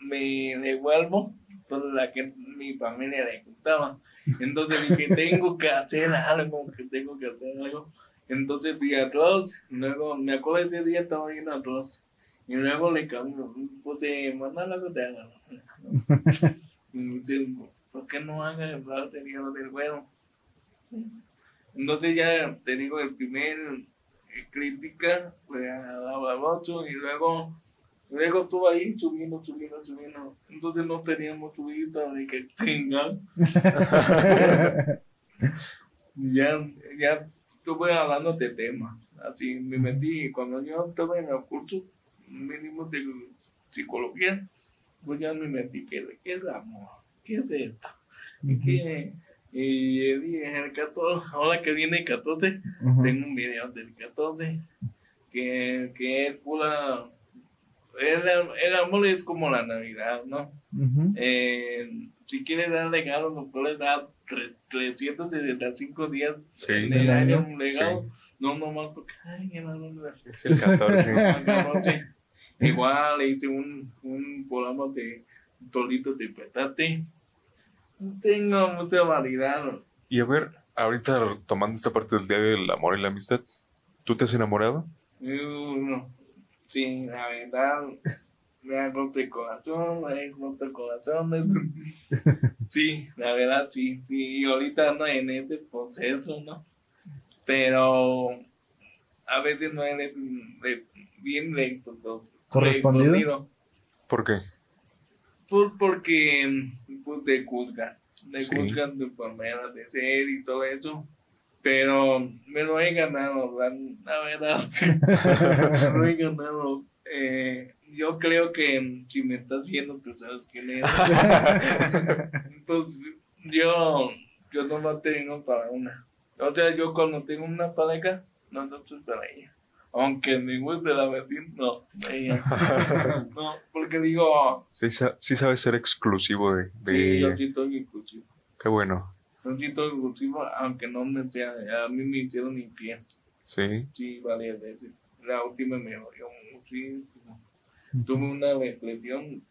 [SPEAKER 3] me devuelvo, pues la que mi familia le gustaba. Entonces dije, tengo que hacer algo, que tengo que hacer algo. Entonces vi arroz, luego me acuerdo ese día estaba viendo arroz. Y luego le cambió, puse, mandar la gotera. Y dice, ¿por qué no haga el batería del güero? Entonces ya te digo, el primer eh, crítica fue a la Barroso y luego Luego estuvo ahí subiendo, subiendo, subiendo. Entonces no teníamos subida de que chingar. ya, ya estuve hablando de temas. Así me metí. Cuando yo estaba en el curso mínimo de psicología, pues ya me metí. ¿Qué, qué es amor? ¿Qué es esto? ¿Qué? Y el día- el 14, ahora que viene el 14,
[SPEAKER 2] Ujú.
[SPEAKER 3] tengo un video del 14 que, que es pura. El, el amor es como la Navidad, ¿no? Eh, si quieres dar regalos, lo puedes dar tre- 365 días
[SPEAKER 1] Sí.
[SPEAKER 3] en el año un regalo. No, nomás porque, ay, ya no, no,
[SPEAKER 1] Es el 14.
[SPEAKER 3] no sé. Igual le hice un, un programa de Tolito de Petate. Tengo mucha variedad.
[SPEAKER 1] y a ver, ahorita tomando esta parte del día del amor y la amistad, ¿tú te has enamorado?
[SPEAKER 3] Uh, no. Sí, la verdad, me ha roto el corazón, me ha roto el corazón. es- Sí, la verdad, sí, sí. Y ahorita ando en ese proceso, ¿no? Pero a veces no eres de- bien lento. ¿no?
[SPEAKER 2] ¿Correspondido?
[SPEAKER 3] Respondido.
[SPEAKER 1] ¿Por qué?
[SPEAKER 3] Pues porque pues, te juzgan, te
[SPEAKER 1] Sí.
[SPEAKER 3] juzgan tu manera de ser y todo eso. Pero me lo he ganado, la, la verdad. sí. me lo he ganado. Eh, yo creo que si me estás viendo, tú sabes quién eres. pues yo, yo no tengo para una. O sea, yo cuando tengo una pareja, no estoy para ella. Aunque me guste la vecina, no, ella. no, porque digo,
[SPEAKER 1] Sí, sí sabes ser exclusivo de, de
[SPEAKER 3] Sí, yo
[SPEAKER 1] ella.
[SPEAKER 3] sí estoy inclusivo.
[SPEAKER 1] Qué bueno.
[SPEAKER 3] Yo sí estoy inclusivo, aunque no me sea, a mí me hicieron infiel.
[SPEAKER 1] Sí.
[SPEAKER 3] Sí, varias veces. La última me dolió muchísimo. Tuve una depresión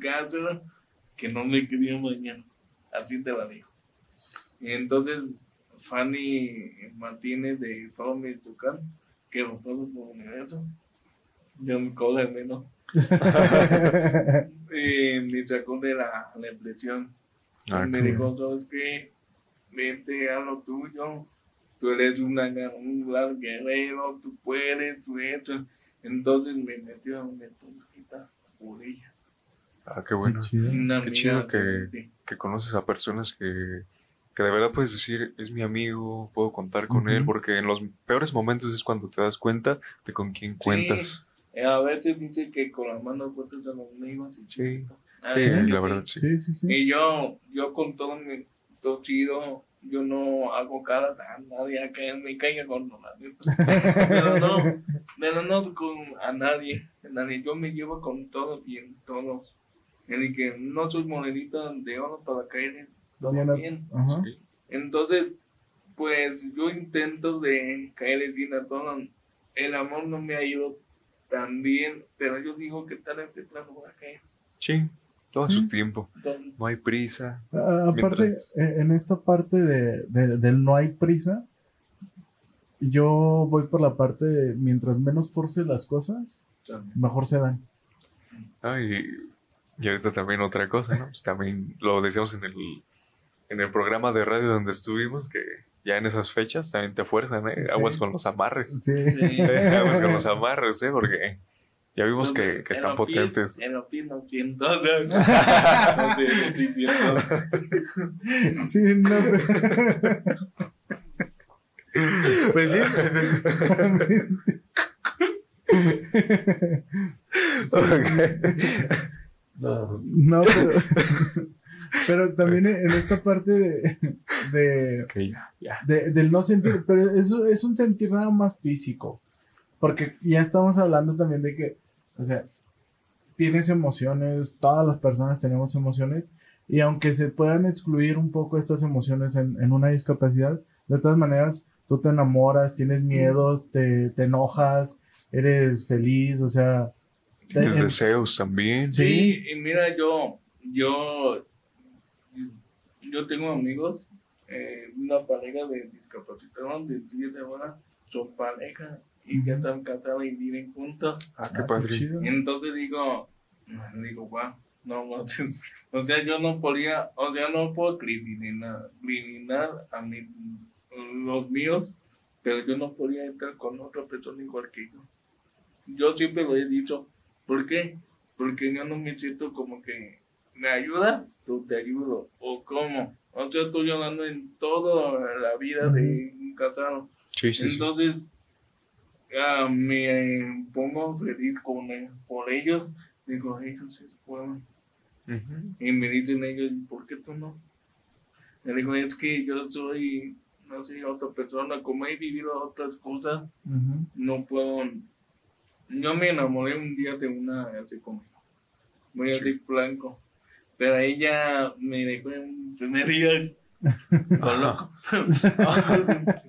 [SPEAKER 3] cáncer que no me quería mañana. Así te la digo. Y entonces, Fanny Martínez de Solo Michoacán, que lo fue por universo, yo me cojo de menos. Eh, me sacó de la depresión.
[SPEAKER 1] Ah,
[SPEAKER 3] me dijo, ¿sabes qué? Vente a lo tuyo. Tú eres una, un gran guerrero, tú puedes, tú eso. Entonces me metió una tonjita por ella.
[SPEAKER 1] Ah, qué bueno.
[SPEAKER 2] Qué chido.
[SPEAKER 3] Una
[SPEAKER 1] Qué
[SPEAKER 3] amiga
[SPEAKER 1] chido que-
[SPEAKER 3] de- sí.
[SPEAKER 1] Que conoces a personas que, que de verdad puedes decir, es mi amigo, puedo contar con él, porque en los peores momentos es cuando te das cuenta de con quién cuentas.
[SPEAKER 3] Eh, A veces dice que con las manos fuertes a los amigos y
[SPEAKER 1] Sí.
[SPEAKER 3] chiquito.
[SPEAKER 1] Sí, la verdad, sí.
[SPEAKER 2] Sí, sí, sí.
[SPEAKER 3] Y yo, yo con todo mi todo chido, yo no hago cara a nadie a que me caiga con nadie. Pero no, pero no con a nadie, a nadie. Yo me llevo con todos bien, todos. En el que no soy monedita de oro para caer todo
[SPEAKER 2] Bien,
[SPEAKER 3] bien.
[SPEAKER 2] Ajá.
[SPEAKER 1] Sí.
[SPEAKER 3] Entonces, pues yo intento de caer bien a todos. El amor no me ha ido tan bien, pero yo digo que tal este plano va a caer.
[SPEAKER 1] Sí, todo a su tiempo. No hay prisa.
[SPEAKER 2] Ah, aparte,
[SPEAKER 1] Mientras-
[SPEAKER 2] eh, en esta parte de, de- del no hay prisa, yo voy por la parte de mientras menos force las cosas, mejor se dan.
[SPEAKER 1] Ay, y ahorita también otra cosa, ¿no? Pues también lo decíamos en el, en el programa de radio donde estuvimos, que ya en esas fechas también te fuerzan, ¿eh?
[SPEAKER 2] Sí.
[SPEAKER 1] Aguas con los amarres.
[SPEAKER 2] Sí.
[SPEAKER 3] Sí.
[SPEAKER 1] Aguas con los amarres, ¿eh? Porque ya vimos que, que están potentes.
[SPEAKER 3] En no. No, no sí siento.
[SPEAKER 2] Sí, no te-
[SPEAKER 1] Pues sí.
[SPEAKER 2] No, pero, pero también en esta parte de, de,
[SPEAKER 1] Ok, ya, ya.
[SPEAKER 2] de- del no sentir, pero eso es un sentir nada más físico, porque ya estamos hablando también de que, o sea, tienes emociones, todas las personas tenemos emociones, y aunque se puedan excluir un poco estas emociones en, en una discapacidad, de todas maneras, tú te enamoras, tienes miedos, te, te enojas, eres feliz, o sea...
[SPEAKER 1] Tienes
[SPEAKER 2] en-
[SPEAKER 1] deseos también.
[SPEAKER 2] Sí.
[SPEAKER 3] Sí, y mira, yo, yo, yo tengo amigos, eh, una pareja de discapacitados de siete horas, son pareja y ya están casados y viven juntos.
[SPEAKER 1] Ah, qué
[SPEAKER 2] Ah,
[SPEAKER 1] padre.
[SPEAKER 3] Entonces digo, digo, wow, no, no, o sea, yo no podía, o sea, no puedo criminalizar, criminalizar a mi, los míos, pero yo no podía estar con otra persona igual que yo. Yo siempre lo he dicho, ¿por qué? Porque yo no me siento como que, ¿me ayudas? Tú te ayudo, o cómo. O sea, estoy hablando en toda la vida de un casado.
[SPEAKER 1] Sí, sí, sí.
[SPEAKER 3] Ah, me pongo feliz con, por ellos. Digo, ellos sí pueden. Y me dicen ellos, ¿por qué tú no? Le digo, es que yo soy, no sé, otra persona, como he vivido otras cosas, no puedo. Yo me enamoré un día de una así como, muy así blanco. Pero ella me dejó en primer día.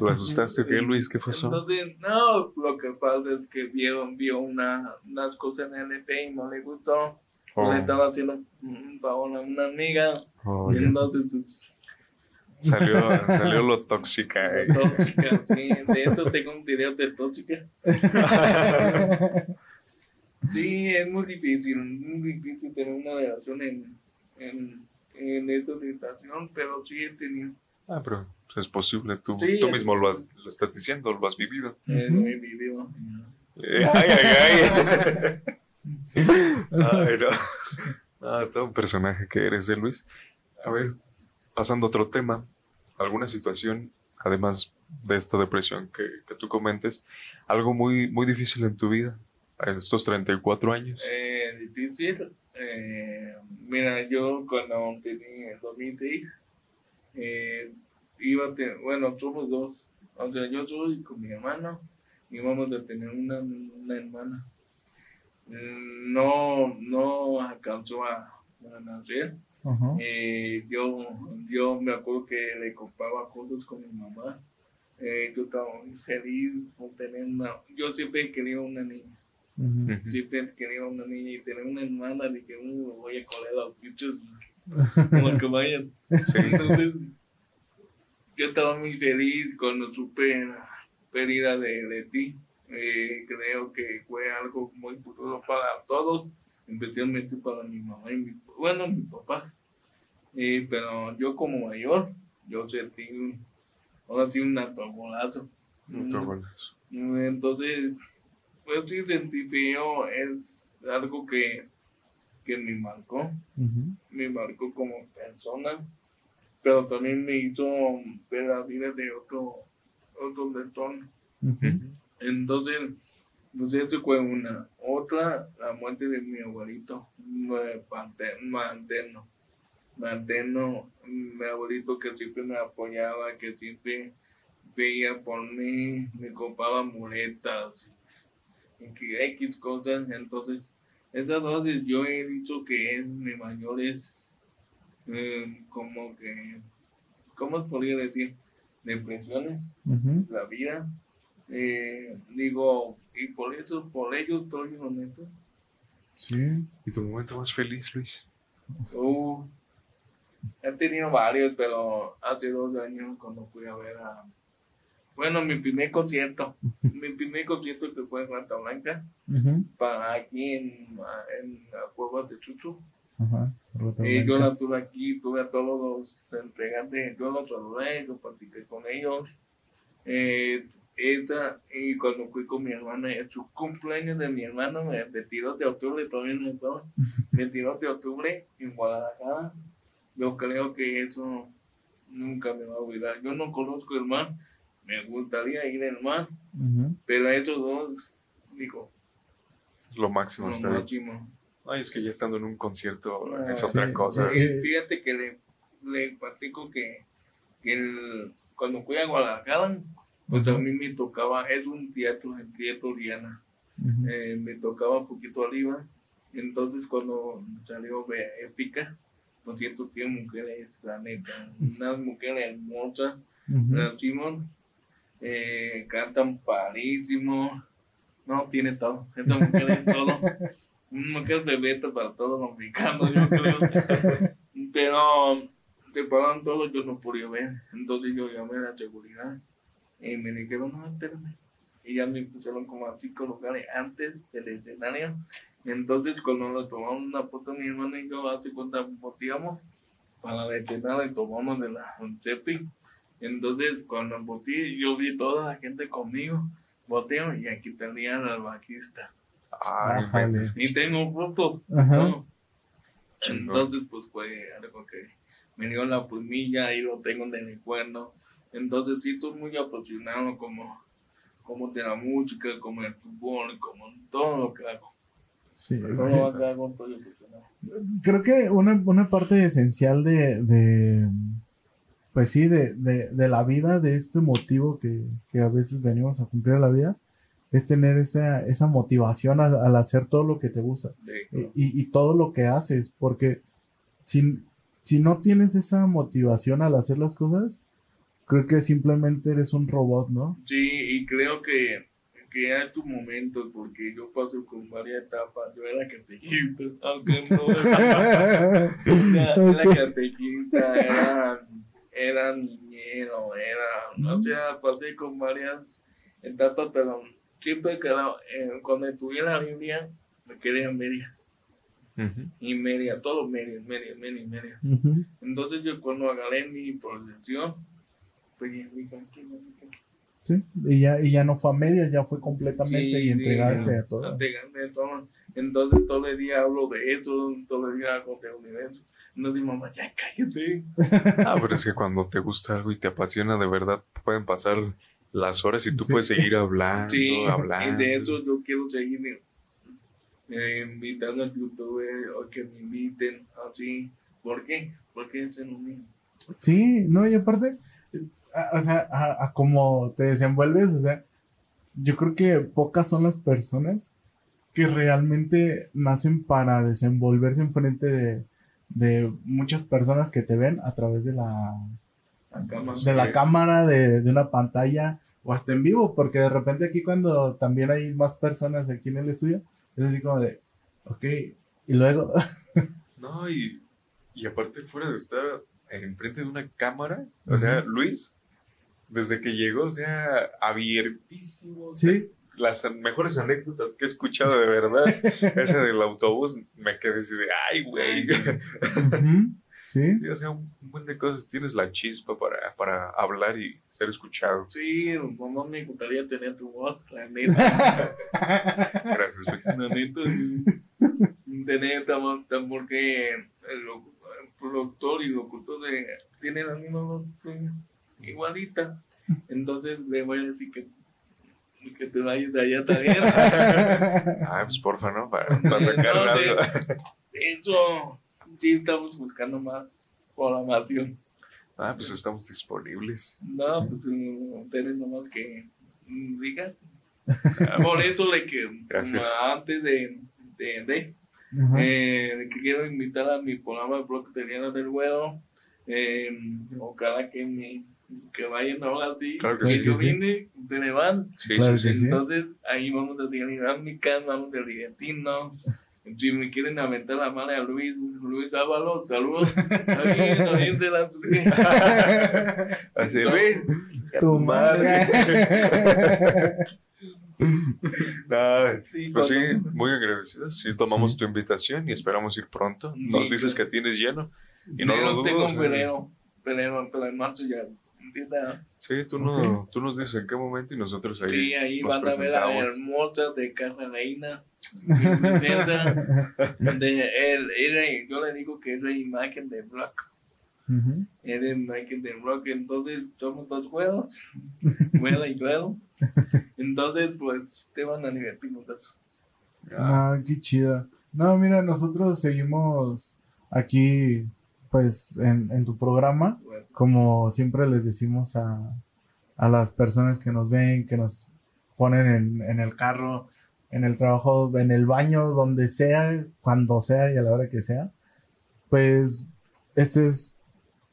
[SPEAKER 1] ¿Lo asustaste o qué, Luis? ¿Qué pasó?
[SPEAKER 3] Entonces, no, lo que pasa es que vio, vio una, unas cosas en el EP y no le gustó.
[SPEAKER 1] Oh.
[SPEAKER 3] Le estaba haciendo un favor a una amiga.
[SPEAKER 1] Oh,
[SPEAKER 3] y entonces, pues,
[SPEAKER 1] Salió, salió lo tóxica. eh.
[SPEAKER 3] tóxica, sí. De hecho, tengo un video de tóxica. Sí, es muy difícil, muy difícil tener una relación en, en, en esta situación, pero sí he tenido,
[SPEAKER 1] Ah, pero es posible. Tú,
[SPEAKER 3] Sí,
[SPEAKER 1] tú
[SPEAKER 3] es-
[SPEAKER 1] mismo lo, has- lo estás diciendo, lo has vivido.
[SPEAKER 3] eh, lo he vivido.
[SPEAKER 1] Eh, ay, ay, ay. Ay, no. Ah, todo un personaje que eres, de Luis. A ver, pasando a otro tema, alguna situación, además de esta depresión que, que tú comentes, algo muy, muy difícil en tu vida, en estos 34 años.
[SPEAKER 3] Eh, difícil. Eh, mira, yo cuando tenía en 2006, eh, iba a tener, bueno, somos dos. O sea, yo soy con mi hermano y vamos a tener una, una hermana. Mm, No, no alcanzó a, a nacer. Eh, yo, yo me acuerdo que le compraba cosas con mi mamá. Eh, yo estaba muy feliz por tener una. Yo siempre quería una niña. Siempre quería una niña y tener una hermana. Dije, "Uh, voy a coger los bichos como que vayan.
[SPEAKER 1] Sí.
[SPEAKER 3] Entonces, yo estaba muy feliz cuando supe la pérdida de, de ti. Eh, creo que fue algo muy futuro para todos, especialmente para mi mamá y mi, bueno, mi papá. Eh, pero yo como mayor, yo sentí un, ahora sí un atogolazo.
[SPEAKER 1] Golazo.
[SPEAKER 3] Entonces, pues sí sentí feo, es algo que, que me marcó me marcó como persona, pero también me hizo ver la vida de otro, otro persona.
[SPEAKER 2] Ujú.
[SPEAKER 3] Entonces, pues eso fue una. Otra, la muerte de mi abuelito materno. Materno, mi abuelito que siempre me apoyaba, que siempre veía por mí, me compraba muletas y X cosas. Entonces, esas dos yo he dicho que es mi mayores, eh, como que, ¿cómo se podría decir? Depresiones
[SPEAKER 2] Ujú.
[SPEAKER 3] la vida. Eh, digo, y por eso, por ello estoy honesto.
[SPEAKER 2] Sí.
[SPEAKER 1] ¿Y tu momento más feliz, Luis?
[SPEAKER 3] Uh, he tenido varios, pero hace dos años cuando fui a ver a... Bueno, mi primer concierto, mi primer concierto que fue en Rata Blanca,
[SPEAKER 2] Ujú.
[SPEAKER 3] para aquí en, en la cueva de Chuchu.
[SPEAKER 2] Ajá.
[SPEAKER 3] Eh, yo la tuve aquí, tuve a todos los entregantes, yo los saludé, yo platiqué con ellos. Eh, esa, y cuando fui con mi hermana, en su cumpleaños de mi hermano, el 22 de octubre, todavía no estaba, 22 de octubre en Guadalajara, yo creo que eso nunca me va a olvidar. Yo no conozco el mar, me gustaría ir al mar,
[SPEAKER 2] Ujú.
[SPEAKER 3] pero esos dos, digo,
[SPEAKER 1] Lo máximo
[SPEAKER 3] lo
[SPEAKER 1] está
[SPEAKER 3] máximo.
[SPEAKER 1] Ay, es que ya estando en un concierto
[SPEAKER 3] Ah,
[SPEAKER 1] es
[SPEAKER 3] sí.
[SPEAKER 1] otra cosa.
[SPEAKER 2] Eh,
[SPEAKER 3] Fíjate que le, le platico que, que el- cuando fui a Guadalajara, pues mí me tocaba, es un teatro, el teatro Diana, eh, me tocaba un poquito arriba, entonces cuando salió Épica, lo siento que mujeres, la neta, unas mujeres hermosas,
[SPEAKER 2] Ujú.
[SPEAKER 3] la Simón, eh, cantan parísimo, no, tiene todo, esa mujer es todo, una mujer de beta para todos los mexicanos, yo creo, pero te pagan todo, yo no podía ver, entonces yo llamé a la seguridad y me dijeron, no, espérame, y ya me pusieron como a cinco lugares antes del escenario, entonces cuando nos tomamos una foto mi hermano y yo, hace cuenta, boteamos para escenario y tomamos de la Chepi, entonces cuando boté yo vi toda la gente conmigo, boteo y aquí tenía al bajista.
[SPEAKER 1] Ay, inventes.
[SPEAKER 3] Y tengo fotos. ¿no? Entonces, pues fue algo que me dio la plumilla y lo tengo de recuerdo. Entonces, sí, estoy muy apasionado como, como de la música, como el fútbol, como en todo lo que hago.
[SPEAKER 2] Sí.
[SPEAKER 3] Todo lo que hago, estoy apasionado.
[SPEAKER 2] Creo que una, una parte esencial de, de pues sí, de, de, de la vida, de este motivo que, que a veces venimos a cumplir la vida, es tener esa, esa motivación a- al hacer todo lo que te gusta. Y, y todo lo que haces, porque si, si no tienes esa motivación al hacer las cosas, creo que simplemente eres un robot, ¿no?
[SPEAKER 3] Sí, y creo que, que hay tus momentos, porque yo paso con varias etapas. Yo era catequista, aunque no era, era catequista, era, era niñero, era, o sea, pasé con varias etapas, pero siempre que eh, cuando estudié la Biblia, me quedé en medias. Y media, todo media, media, media, media. Entonces yo cuando agarré mi posición, pues ya me tranquilo,
[SPEAKER 2] Sí, y ya, y ya no fue a medias, ya fue completamente y entregarte a todo.
[SPEAKER 3] Entregarte a todo. Entonces todo el día hablo de eso, todo el día hago de universo. Entonces mamá, ya cállate.
[SPEAKER 1] ah, pero es que cuando te gusta algo y te apasiona de verdad, pueden pasar las horas y tú puedes seguir hablando, sí, hablando.
[SPEAKER 3] Y de eso yo quiero seguir eh, invitando a youtuber o que me inviten así. ¿Por qué? Porque es en un mismo.
[SPEAKER 2] Sí, no, y aparte, o sea, a, cómo te desenvuelves, o sea, yo creo que pocas son las personas que realmente nacen para desenvolverse en frente de, de muchas personas que te ven a través de la, de la cámara, de, de, una pantalla o hasta en vivo, porque de repente aquí cuando también hay más personas aquí en el estudio, es así como de, ok, y luego...
[SPEAKER 1] no, y, y aparte fuera de estar enfrente de una cámara, o sea, Luis desde que llegó, o sea, abiertísimo.
[SPEAKER 2] Sí.
[SPEAKER 1] Las mejores anécdotas que he escuchado de verdad, esa del autobús, me quedé así de, ay, güey.
[SPEAKER 2] ¿Sí?
[SPEAKER 1] sí, o sea, un, buen de cosas. Tienes la chispa para, para hablar y ser escuchado.
[SPEAKER 3] Sí, mamá me gustaría tener tu voz, la neta.
[SPEAKER 1] Gracias, Luis.
[SPEAKER 3] La neta, tener porque el, productor y locutor de, tienen la misma voz igualita. Entonces le voy a decir que, que te vayas de allá también.
[SPEAKER 1] ah, pues porfa, ¿no? Para, para sacar algo.
[SPEAKER 3] De hecho, sí estamos buscando más programación.
[SPEAKER 1] Ah, pues estamos disponibles.
[SPEAKER 3] No, pues ustedes nomás que digan. Por eso le que antes de, de, de eh, que quiero invitar a mi programa de Bloque del Huevo, eh, ojalá que me que vayan ahora sí.
[SPEAKER 1] Claro que sí.
[SPEAKER 3] Yo vine, ustedes van.
[SPEAKER 1] Sí, claro sí,
[SPEAKER 3] Entonces ahí vamos a tener dinámicas, vamos a divertirnos. Si me quieren aventar la mano a Luis, Luis Ábalos, saludos. Ahí, no pues,
[SPEAKER 1] Así, Luis,
[SPEAKER 2] tu madre.
[SPEAKER 1] Nada, pues sí, muy agradecidos. Sí, tomamos tu invitación y esperamos ir pronto. Nos dices que tienes lleno. Y no lo
[SPEAKER 3] tengo un peleo, pero en marzo ya
[SPEAKER 1] Sí, tú, no, tú nos dices en qué momento y nosotros ahí.
[SPEAKER 3] Sí, ahí van a ver a hermosa de Reina. de él, yo le digo que es la imagen de Rock. Es la imagen de Rock. Entonces somos dos juegos, juego y juego. Entonces, pues te van a divertir mucho.
[SPEAKER 2] Ah, qué chido. No, mira, nosotros seguimos aquí, pues, en, en tu programa como siempre les decimos a, a las personas que nos ven, que nos ponen en, en, el carro, en el trabajo, en el baño, donde sea, cuando sea y a la hora que sea, pues este es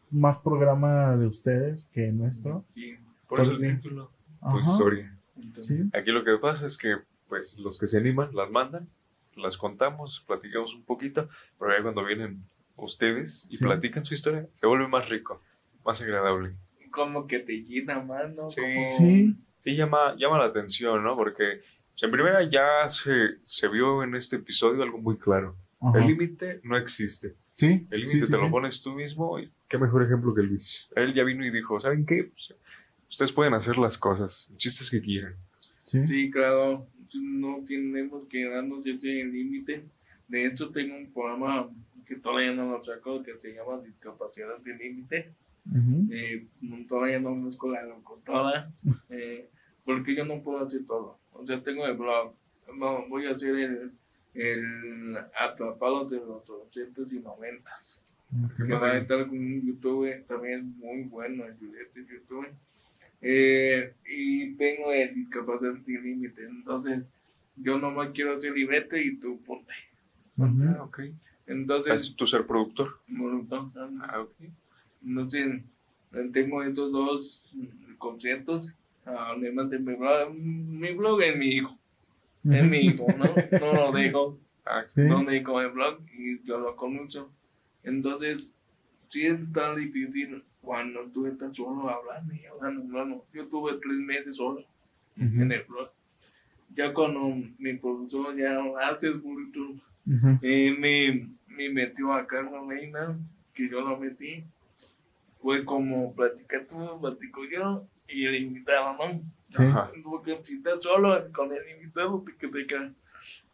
[SPEAKER 2] más programa de ustedes que nuestro.
[SPEAKER 1] Sí, por eso el título, tu historia.
[SPEAKER 2] ¿Sí?
[SPEAKER 1] Aquí lo que pasa es que pues los que se animan las mandan, las contamos, platicamos un poquito, pero ya cuando vienen ustedes y platican su historia, se vuelve más rico más agradable.
[SPEAKER 3] Como que te llena más, ¿no?
[SPEAKER 1] Sí,
[SPEAKER 2] sí.
[SPEAKER 1] sí llama, llama la atención, ¿no? Porque en primera ya se, se vio en este episodio algo muy claro. El límite no existe.
[SPEAKER 2] Sí.
[SPEAKER 1] El límite te lo pones tú mismo. Y qué mejor ejemplo que Luis. Él ya vino y dijo, ¿saben qué? Pues, ustedes pueden hacer las cosas. Chistes que quieran.
[SPEAKER 2] Sí.
[SPEAKER 3] Sí, claro. No tenemos que darnos ese límite. De hecho, tengo un programa que todavía no lo saco que se llama Discapacidad de Límite eh, todavía no conozco la locutora, eh, porque yo no puedo hacer todo. O sea, tengo el blog, no, voy a hacer el, el atrapado de los 800 y 90. Que va a estar con un youtuber también muy bueno, el YouTube. Eh, y tengo el discapacidad sin límite. Entonces, yo nomás quiero hacer librete y tú ponte.
[SPEAKER 1] Ah, okay.
[SPEAKER 3] Entonces,
[SPEAKER 1] ¿Es tu ser productor?
[SPEAKER 3] Productor.
[SPEAKER 1] Ah, ok.
[SPEAKER 3] No sé, Eh, Tengo estos dos conciertos. Además de mi blog, mi blog es mi hijo. Es mi hijo, ¿no? No lo dejo.
[SPEAKER 1] Ah,
[SPEAKER 2] Sí.
[SPEAKER 3] No dejo el blog y yo lo conozco. Entonces, sí es tan difícil cuando tú estás solo hablando y hablando, hablando. Yo tuve tres meses solo en el blog. Ya cuando mi profesor ya hace el currículum,
[SPEAKER 2] Ujú.
[SPEAKER 3] eh, me, me metió acá en la reina, que yo lo metí. Fue como platicar tú, platico yo y el invitado, ¿no?
[SPEAKER 2] Sí.
[SPEAKER 3] Porque si estás solo con el invitado, te.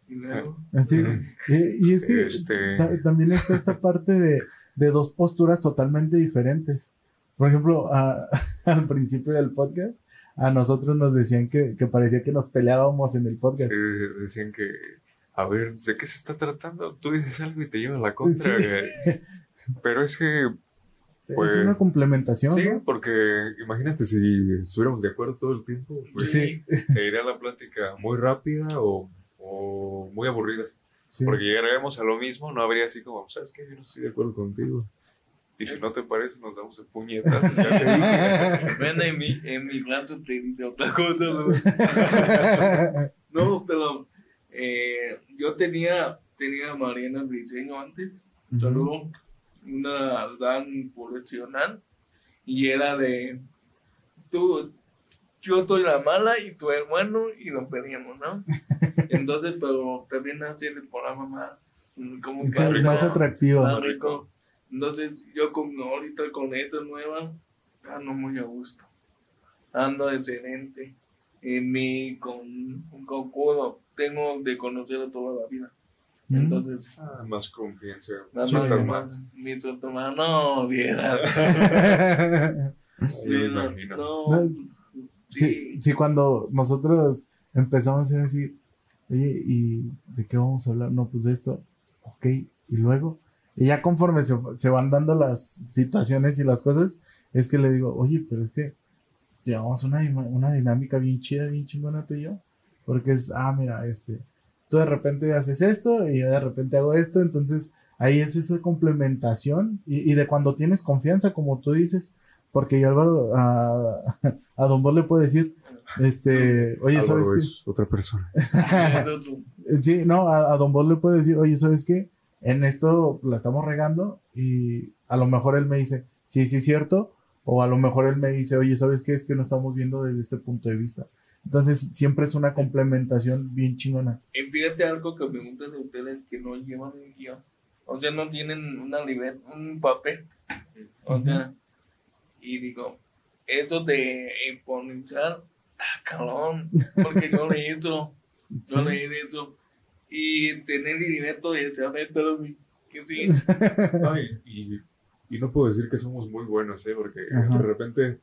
[SPEAKER 3] Y luego,
[SPEAKER 2] Así.
[SPEAKER 1] Ujú.
[SPEAKER 2] Y, y es que
[SPEAKER 1] Este-
[SPEAKER 2] ta- también está esta parte de, de dos posturas totalmente diferentes. Por ejemplo, a- al principio del podcast, a nosotros nos decían que, que parecía que nos peleábamos en el podcast.
[SPEAKER 1] Sí, decían que, a ver, ¿de qué se está tratando? Tú dices algo y te lleva la contra.
[SPEAKER 2] Sí.
[SPEAKER 1] güey. Pero es que, Pues,
[SPEAKER 2] es una complementación,
[SPEAKER 1] sí,
[SPEAKER 2] ¿no?
[SPEAKER 1] porque imagínate si estuviéramos de acuerdo todo el tiempo, pues
[SPEAKER 2] Sí.
[SPEAKER 1] se iría la plática muy rápida o, o muy aburrida.
[SPEAKER 2] Sí.
[SPEAKER 1] Porque llegaríamos a lo mismo, no habría así como, ¿sabes qué? Yo no estoy de acuerdo contigo. Y si no te parece, nos damos de puñetazos.
[SPEAKER 3] Bueno, en mi, en mi rato te dice otra cosa. ¿no? No, pero eh, yo tenía, tenía a Mariana Briceño antes, saludo, una dan profesional, y era de, tú, yo soy la mala y tú eres bueno, y nos peleamos, ¿no? Entonces, pero también hacer el programa más, mm, como que
[SPEAKER 2] más atractivo.
[SPEAKER 3] más rico. Entonces, yo con ahorita con esta nueva, ando muy a gusto. Ando excelente. En mí, con, con Kudo, tengo de conocerlo toda la vida.
[SPEAKER 2] Mm.
[SPEAKER 3] Entonces,
[SPEAKER 1] Ah, más confianza.
[SPEAKER 3] más, más,
[SPEAKER 1] más.
[SPEAKER 3] mi tu hermano, no, viera. No,
[SPEAKER 1] imagino.
[SPEAKER 3] no,
[SPEAKER 2] No,
[SPEAKER 3] sí,
[SPEAKER 2] Sí, sí, cuando nosotros empezamos a así, oye, ¿y de qué vamos a hablar? No, pues de esto, ok, y luego, y ya conforme se, se van dando las situaciones y las cosas, es que le digo, oye, pero es que llevamos una, una dinámica bien chida, bien chingona tú y yo, porque es, ah, mira, este, tú de repente haces esto y yo de repente hago esto, entonces ahí es esa complementación y, y de cuando tienes confianza, como tú dices, porque yo Álvaro, a, a Don Bol le puedo decir, este, oye, ¿sabes
[SPEAKER 1] Álvaro
[SPEAKER 2] qué?
[SPEAKER 1] es otra persona.
[SPEAKER 2] Sí, no, a, a Don Bol le puedo decir, oye, ¿sabes qué? En esto la estamos regando y a lo mejor él me dice, sí, sí es cierto, o a lo mejor él me dice, oye, ¿sabes qué? Es que no estamos viendo desde este punto de vista. Entonces, siempre es una complementación bien chingona.
[SPEAKER 3] Y fíjate algo que me gusta de ustedes que no llevan un guion. O sea, no tienen una libreta, un papel. O sea, y digo, eso de improvisar, ah, cabrón, porque yo le hizo, yo
[SPEAKER 2] Sí.
[SPEAKER 3] leí eso. Y tener el directo de saber, pero sí, que sí.
[SPEAKER 1] No, y, y- no puedo decir que somos muy buenos, ¿eh? Porque
[SPEAKER 2] Ajá.
[SPEAKER 1] de repente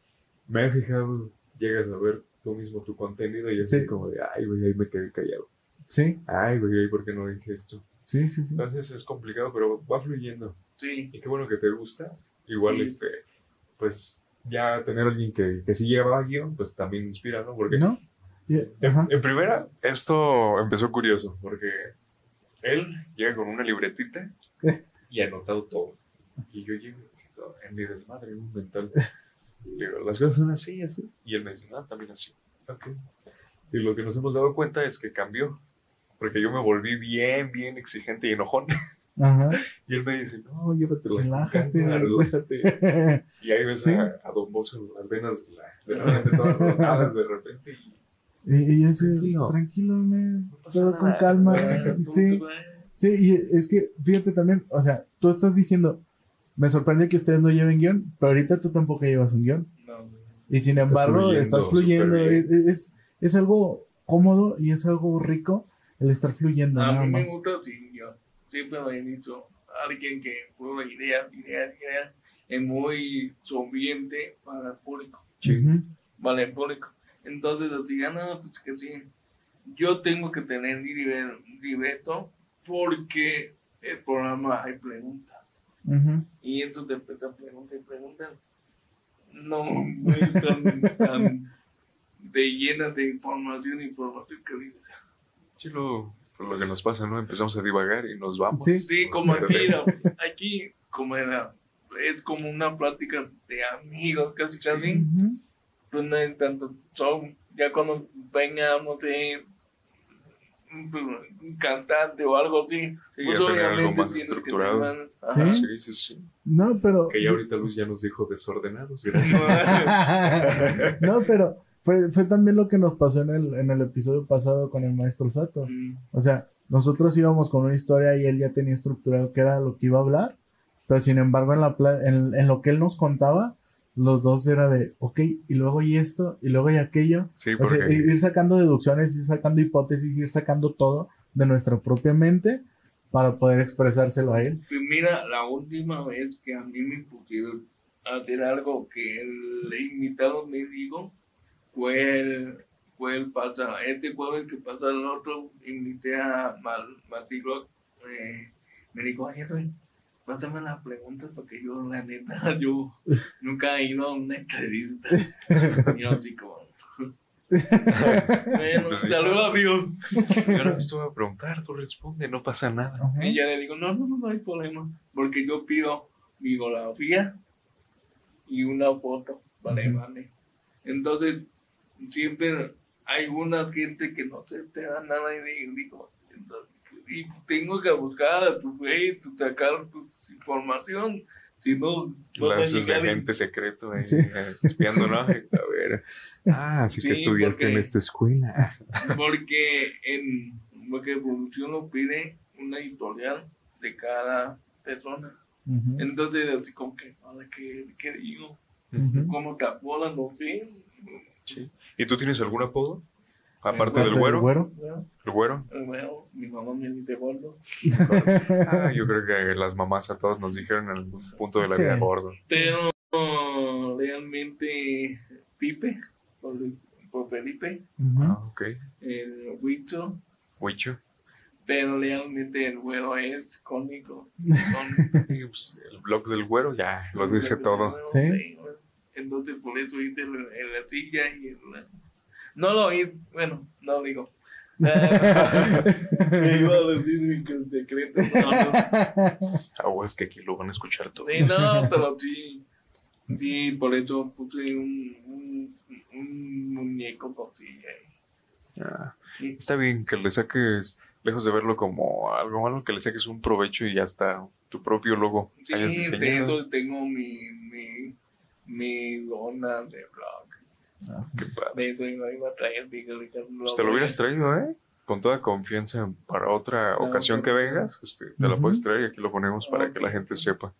[SPEAKER 1] me he fijado, llegas a ver tú mismo tu contenido y así
[SPEAKER 2] Sí.
[SPEAKER 1] como de, ay, güey, ahí me quedé callado.
[SPEAKER 2] Sí,
[SPEAKER 1] Ay, güey, ahí, ¿por qué no dije esto?
[SPEAKER 2] sí, sí, sí.
[SPEAKER 1] Entonces es complicado, pero va fluyendo.
[SPEAKER 3] Sí,
[SPEAKER 1] Y qué bueno que te gusta. Igual,
[SPEAKER 3] Sí.
[SPEAKER 1] este, pues ya tener a alguien que, que sí lleva guion, pues también inspira, ¿no? Porque
[SPEAKER 2] ¿No?
[SPEAKER 1] En primera, esto empezó curioso, porque él llega con una libretita y ha anotado todo. Y yo llego en mi desmadre un mental. Le digo, las cosas son así, así. Y él me dice, no, también así. Ok. Y lo que nos hemos dado cuenta es que cambió. Porque yo me volví bien, bien exigente y enojón.
[SPEAKER 2] Ajá.
[SPEAKER 1] Y él me dice, no, llévatela. con
[SPEAKER 2] Relájate.
[SPEAKER 1] relájate. Y ahí ves
[SPEAKER 2] Sí.
[SPEAKER 1] a, a Don en las venas de, la, de repente todas rotadas de repente. Y,
[SPEAKER 2] Y, y ese,
[SPEAKER 1] Tranquilo.
[SPEAKER 2] tranquilo, me,
[SPEAKER 1] pasa
[SPEAKER 2] todo con
[SPEAKER 1] nada.
[SPEAKER 2] calma.
[SPEAKER 3] Ah,
[SPEAKER 2] Sí. Sí, y es que, fíjate también, o sea, tú estás diciendo, me sorprende que ustedes no lleven guion, pero ahorita tú tampoco llevas un guion.
[SPEAKER 3] No,
[SPEAKER 2] Y sin
[SPEAKER 1] Estás
[SPEAKER 2] embargo,
[SPEAKER 1] fluyendo
[SPEAKER 2] estás fluyendo. Es, es, es algo cómodo y es algo rico el estar fluyendo,
[SPEAKER 3] A
[SPEAKER 2] nada
[SPEAKER 3] mí me
[SPEAKER 2] más.
[SPEAKER 3] gusta, sí, yo siempre lo he dicho, alguien que prueba ideas, ideas, ideas, es muy sonriente para el público,
[SPEAKER 2] Ujú,
[SPEAKER 3] para el público. Entonces, así, ah, no, pues que sí, yo tengo que tener libre- libreto porque el programa hay preguntas. Y entonces te empiezan preguntas y preguntas. No, no es tan, tan de llena de información, información que dices.
[SPEAKER 1] chilo, por lo que nos pasa, ¿no? Empezamos a divagar y nos vamos.
[SPEAKER 2] Sí.
[SPEAKER 3] Sí,
[SPEAKER 1] Nos
[SPEAKER 3] como aquí, aquí, como era es como una plática de amigos, casi casi. Pues no es tanto son, ya cuando venga, no sé, un, cantante o algo así,
[SPEAKER 1] Sí,
[SPEAKER 3] pues
[SPEAKER 1] algo
[SPEAKER 3] obviamente
[SPEAKER 1] más estructurado.
[SPEAKER 2] Sí.
[SPEAKER 3] Ajá.
[SPEAKER 1] Sí, sí, sí.
[SPEAKER 2] No, pero.
[SPEAKER 1] Que ya ahorita Luz ya nos dijo desordenados, gracias.
[SPEAKER 2] no, pero fue, fue también lo que nos pasó en el, en el episodio pasado con el maestro Sato.
[SPEAKER 3] Mm,
[SPEAKER 2] O sea, nosotros íbamos con una historia y él ya tenía estructurado que era lo que iba a hablar, pero sin embargo en, la pla- en, en lo que él nos contaba, los dos era de, ok, y luego y esto, y luego y aquello.
[SPEAKER 1] Sí,
[SPEAKER 2] O sea, ir sacando deducciones, ir sacando hipótesis, ir sacando todo de nuestra propia mente para poder expresárselo a él.
[SPEAKER 3] Pues mira, la última vez que a mí me pusieron a hacer algo que el invitado me dijo fue el, fue el pasa, este jueves que pasa el otro, invité a Mal, eh, me dijo, ay, pásame las preguntas porque yo, la neta, yo nunca he ido a una entrevista. Y yo así como, bueno,
[SPEAKER 1] Pues
[SPEAKER 3] saludos amigo.
[SPEAKER 1] yo no estuve a preguntar, tú responde, no pasa nada.
[SPEAKER 2] Ajá.
[SPEAKER 3] Y ya le digo, no, no, no, no hay problema, porque yo pido mi biografía y una foto para
[SPEAKER 2] Ujú.
[SPEAKER 3] vale. Entonces, siempre hay una gente que no se te da nada y di- digo, entonces, y tengo que buscar a tu Facebook, sacar tu información, si no,
[SPEAKER 1] Lances de agente secreto, eh,
[SPEAKER 2] Sí.
[SPEAKER 1] espiando, ¿no? A ver. Ah, así que
[SPEAKER 3] Sí,
[SPEAKER 1] estudiaste en esta escuela.
[SPEAKER 3] porque en porque producción lo pide una editorial de cada persona. Entonces, así como que, ahora ¿qué, qué digo?
[SPEAKER 2] Ujú.
[SPEAKER 3] ¿Cómo te apodan? No sé.
[SPEAKER 1] Sí. ¿Y tú tienes algún apodo? Aparte
[SPEAKER 2] Parte
[SPEAKER 1] del güero.
[SPEAKER 2] güero.
[SPEAKER 3] Bueno,
[SPEAKER 1] ¿El güero?
[SPEAKER 3] mi mamá me dice gordo.
[SPEAKER 1] Ah, yo creo que las mamás a todos nos dijeron en algún punto de la
[SPEAKER 2] Sí.
[SPEAKER 1] vida gordo.
[SPEAKER 3] Pero realmente, Pipe, por, por Felipe.
[SPEAKER 1] Ah, ok.
[SPEAKER 3] el Huicho,
[SPEAKER 1] Huicho.
[SPEAKER 3] pero realmente el güero es cómico.
[SPEAKER 1] Pues, el blog del güero ya lo dice todo.
[SPEAKER 2] Sí.
[SPEAKER 3] Entonces, por eso hice el, el la silla y el. No lo hice, bueno, no digo. Ah, Me iba a decir mi secreto. No, no.
[SPEAKER 1] Aguas que aquí lo van a escuchar todo.
[SPEAKER 3] Sí, no, pero sí. Sí, por eso puse un, un, un muñeco con silla.
[SPEAKER 1] Ah,
[SPEAKER 3] Sí.
[SPEAKER 1] está bien que le saques, lejos de verlo como algo malo, que le saques un provecho y ya está tu propio logo
[SPEAKER 3] Sí,
[SPEAKER 1] hayas
[SPEAKER 3] de
[SPEAKER 1] diseñado.
[SPEAKER 3] eso tengo mi, mi, mi lona de blog.
[SPEAKER 1] Qué padre.
[SPEAKER 3] Eso iba, iba a traer figuritas.
[SPEAKER 1] Pues te lo hubieras traído, ¿eh? Con toda confianza para otra
[SPEAKER 3] No,
[SPEAKER 1] ocasión que vengas, este, te la
[SPEAKER 2] Ujú.
[SPEAKER 1] puedes traer y aquí lo ponemos para que la gente sepa.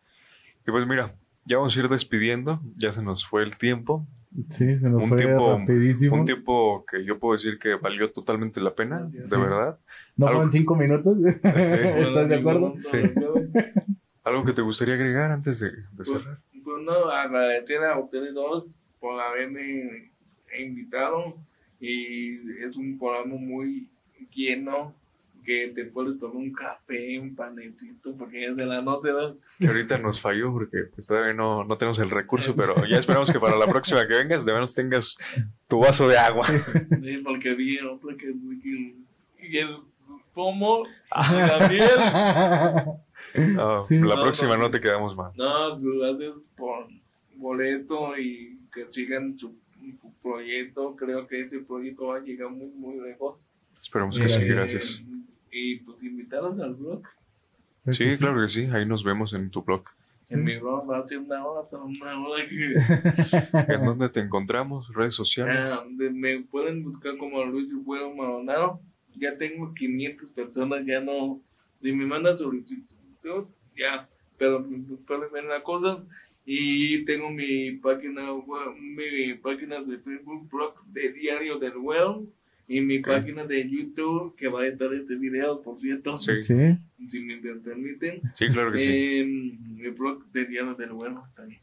[SPEAKER 1] Y pues mira, ya vamos a ir despidiendo, ya se nos fue el tiempo,
[SPEAKER 2] Sí, se nos
[SPEAKER 1] Un
[SPEAKER 2] fue
[SPEAKER 1] tiempo-
[SPEAKER 2] rapidísimo.
[SPEAKER 1] un tiempo que yo puedo decir que valió totalmente la pena,
[SPEAKER 3] Sí.
[SPEAKER 1] de verdad.
[SPEAKER 2] ¿No
[SPEAKER 1] algo-
[SPEAKER 2] fueron cinco minutos? ¿Estás de acuerdo?
[SPEAKER 1] Sí. ¿Algo que te gustaría agregar antes de, de cerrar?
[SPEAKER 3] Pues no, agradecer a ustedes dos por haberme invitado y es un programa muy lleno que te puedes tomar un café, un panecito, porque es de la noche, ¿no?
[SPEAKER 1] Que ahorita nos falló porque pues, todavía no, no tenemos el recurso, pero ya esperamos que para la próxima que vengas de menos tengas tu vaso de agua.
[SPEAKER 3] Sí, porque vi otro que, que- y el pomo y la miel.
[SPEAKER 1] No,
[SPEAKER 2] Sí.
[SPEAKER 1] la
[SPEAKER 3] No,
[SPEAKER 1] próxima
[SPEAKER 3] no.
[SPEAKER 1] no te quedamos mal.
[SPEAKER 3] No, pues, gracias por boleto y que sigan su proyecto. Creo que ese proyecto va a llegar muy, muy lejos.
[SPEAKER 1] Esperamos que sí,
[SPEAKER 2] Gracias.
[SPEAKER 3] Y pues invitarlos al blog.
[SPEAKER 1] Sí, claro que sí, ahí nos vemos en tu blog.
[SPEAKER 3] En
[SPEAKER 2] Sí.
[SPEAKER 3] mi blog va a ser una hora, pero una hora que
[SPEAKER 1] ¿En dónde te encontramos? ¿Redes sociales?
[SPEAKER 3] Ah, de- me pueden buscar como Luis Fuego Maldonado. Ya tengo 500 personas, ya no. Si me mandan solicitud, ya. Pero pueden ver la cosa. Y tengo mi página, web- mi página de Facebook, blog de Diario del Well. Y mi página de YouTube, que va a estar este video, por cierto.
[SPEAKER 1] Sí.
[SPEAKER 2] Sí.
[SPEAKER 3] Si me permiten.
[SPEAKER 1] Sí, claro que sí.
[SPEAKER 3] Em, el blog de Diario del Well. Está bien.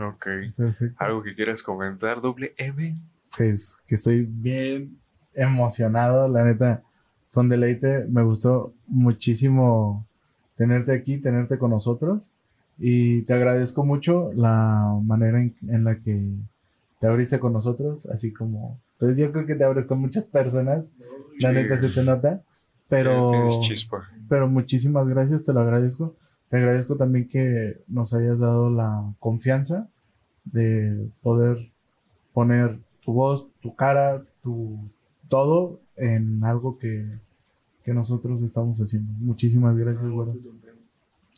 [SPEAKER 1] Ok.
[SPEAKER 2] Perfecto.
[SPEAKER 1] ¿Algo que quieras comentar, doble M?
[SPEAKER 2] Pues que estoy bien emocionado, la neta. Fue un deleite. Me gustó muchísimo tenerte aquí, tenerte con nosotros. Y te agradezco mucho la manera en, en la que te abriste con nosotros, así como, pues yo creo que te abres con muchas personas, la neta se te nota, pero, pero muchísimas gracias, te lo agradezco. Te te agradezco también que nos hayas dado la confianza de poder poner tu voz, tu cara, tu todo en algo que, que nosotros estamos haciendo. Muchísimas gracias, güero.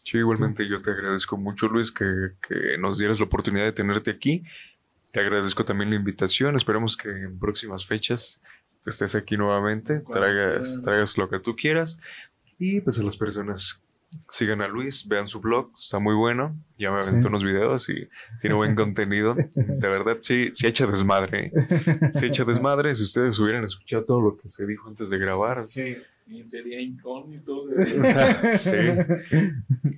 [SPEAKER 1] Sí, igualmente yo te agradezco mucho, Luis, que, que nos dieras la oportunidad de tenerte aquí. Te agradezco también la invitación. Esperemos que en próximas fechas estés aquí nuevamente, traigas, traigas lo que tú quieras. Y pues a las personas sigan a Luis, vean su blog, está muy bueno. Ya me aventó
[SPEAKER 2] Sí.
[SPEAKER 1] unos videos y tiene buen contenido. De verdad, sí, sí echa desmadre. Sí echa desmadre. Si ustedes hubieran escuchado todo lo que se dijo antes de grabar.
[SPEAKER 3] Sí, y sería incógnito.
[SPEAKER 1] sí.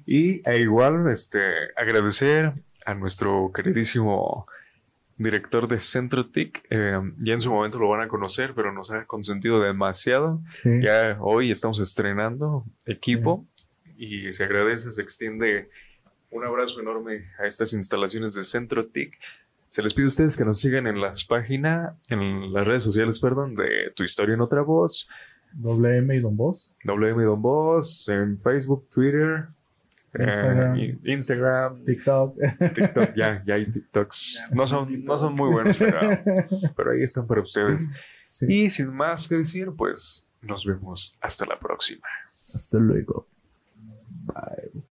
[SPEAKER 1] Y e igual, este, agradecer a nuestro queridísimo director de Centro TIC. Eh, ya en su momento lo van a conocer, pero nos ha consentido demasiado.
[SPEAKER 2] Sí.
[SPEAKER 1] Ya hoy estamos estrenando equipo y se agradece, se extiende un abrazo enorme a estas instalaciones de Centro TIC. Se les pide a ustedes que nos sigan en las páginas, en las redes sociales, perdón, de Tu Historia en Otra Voz,
[SPEAKER 2] WM y Don Boss.
[SPEAKER 1] WM Don Voz, en Facebook, Twitter,
[SPEAKER 2] Instagram.
[SPEAKER 1] eh, y- Instagram,
[SPEAKER 2] TikTok.
[SPEAKER 1] TikTok, ya, ya hay TikToks. No son, no son muy buenos, pero, pero ahí están para ustedes.
[SPEAKER 2] Sí.
[SPEAKER 1] Y sin más que decir, pues nos vemos hasta la próxima.
[SPEAKER 2] Hasta luego. Bye.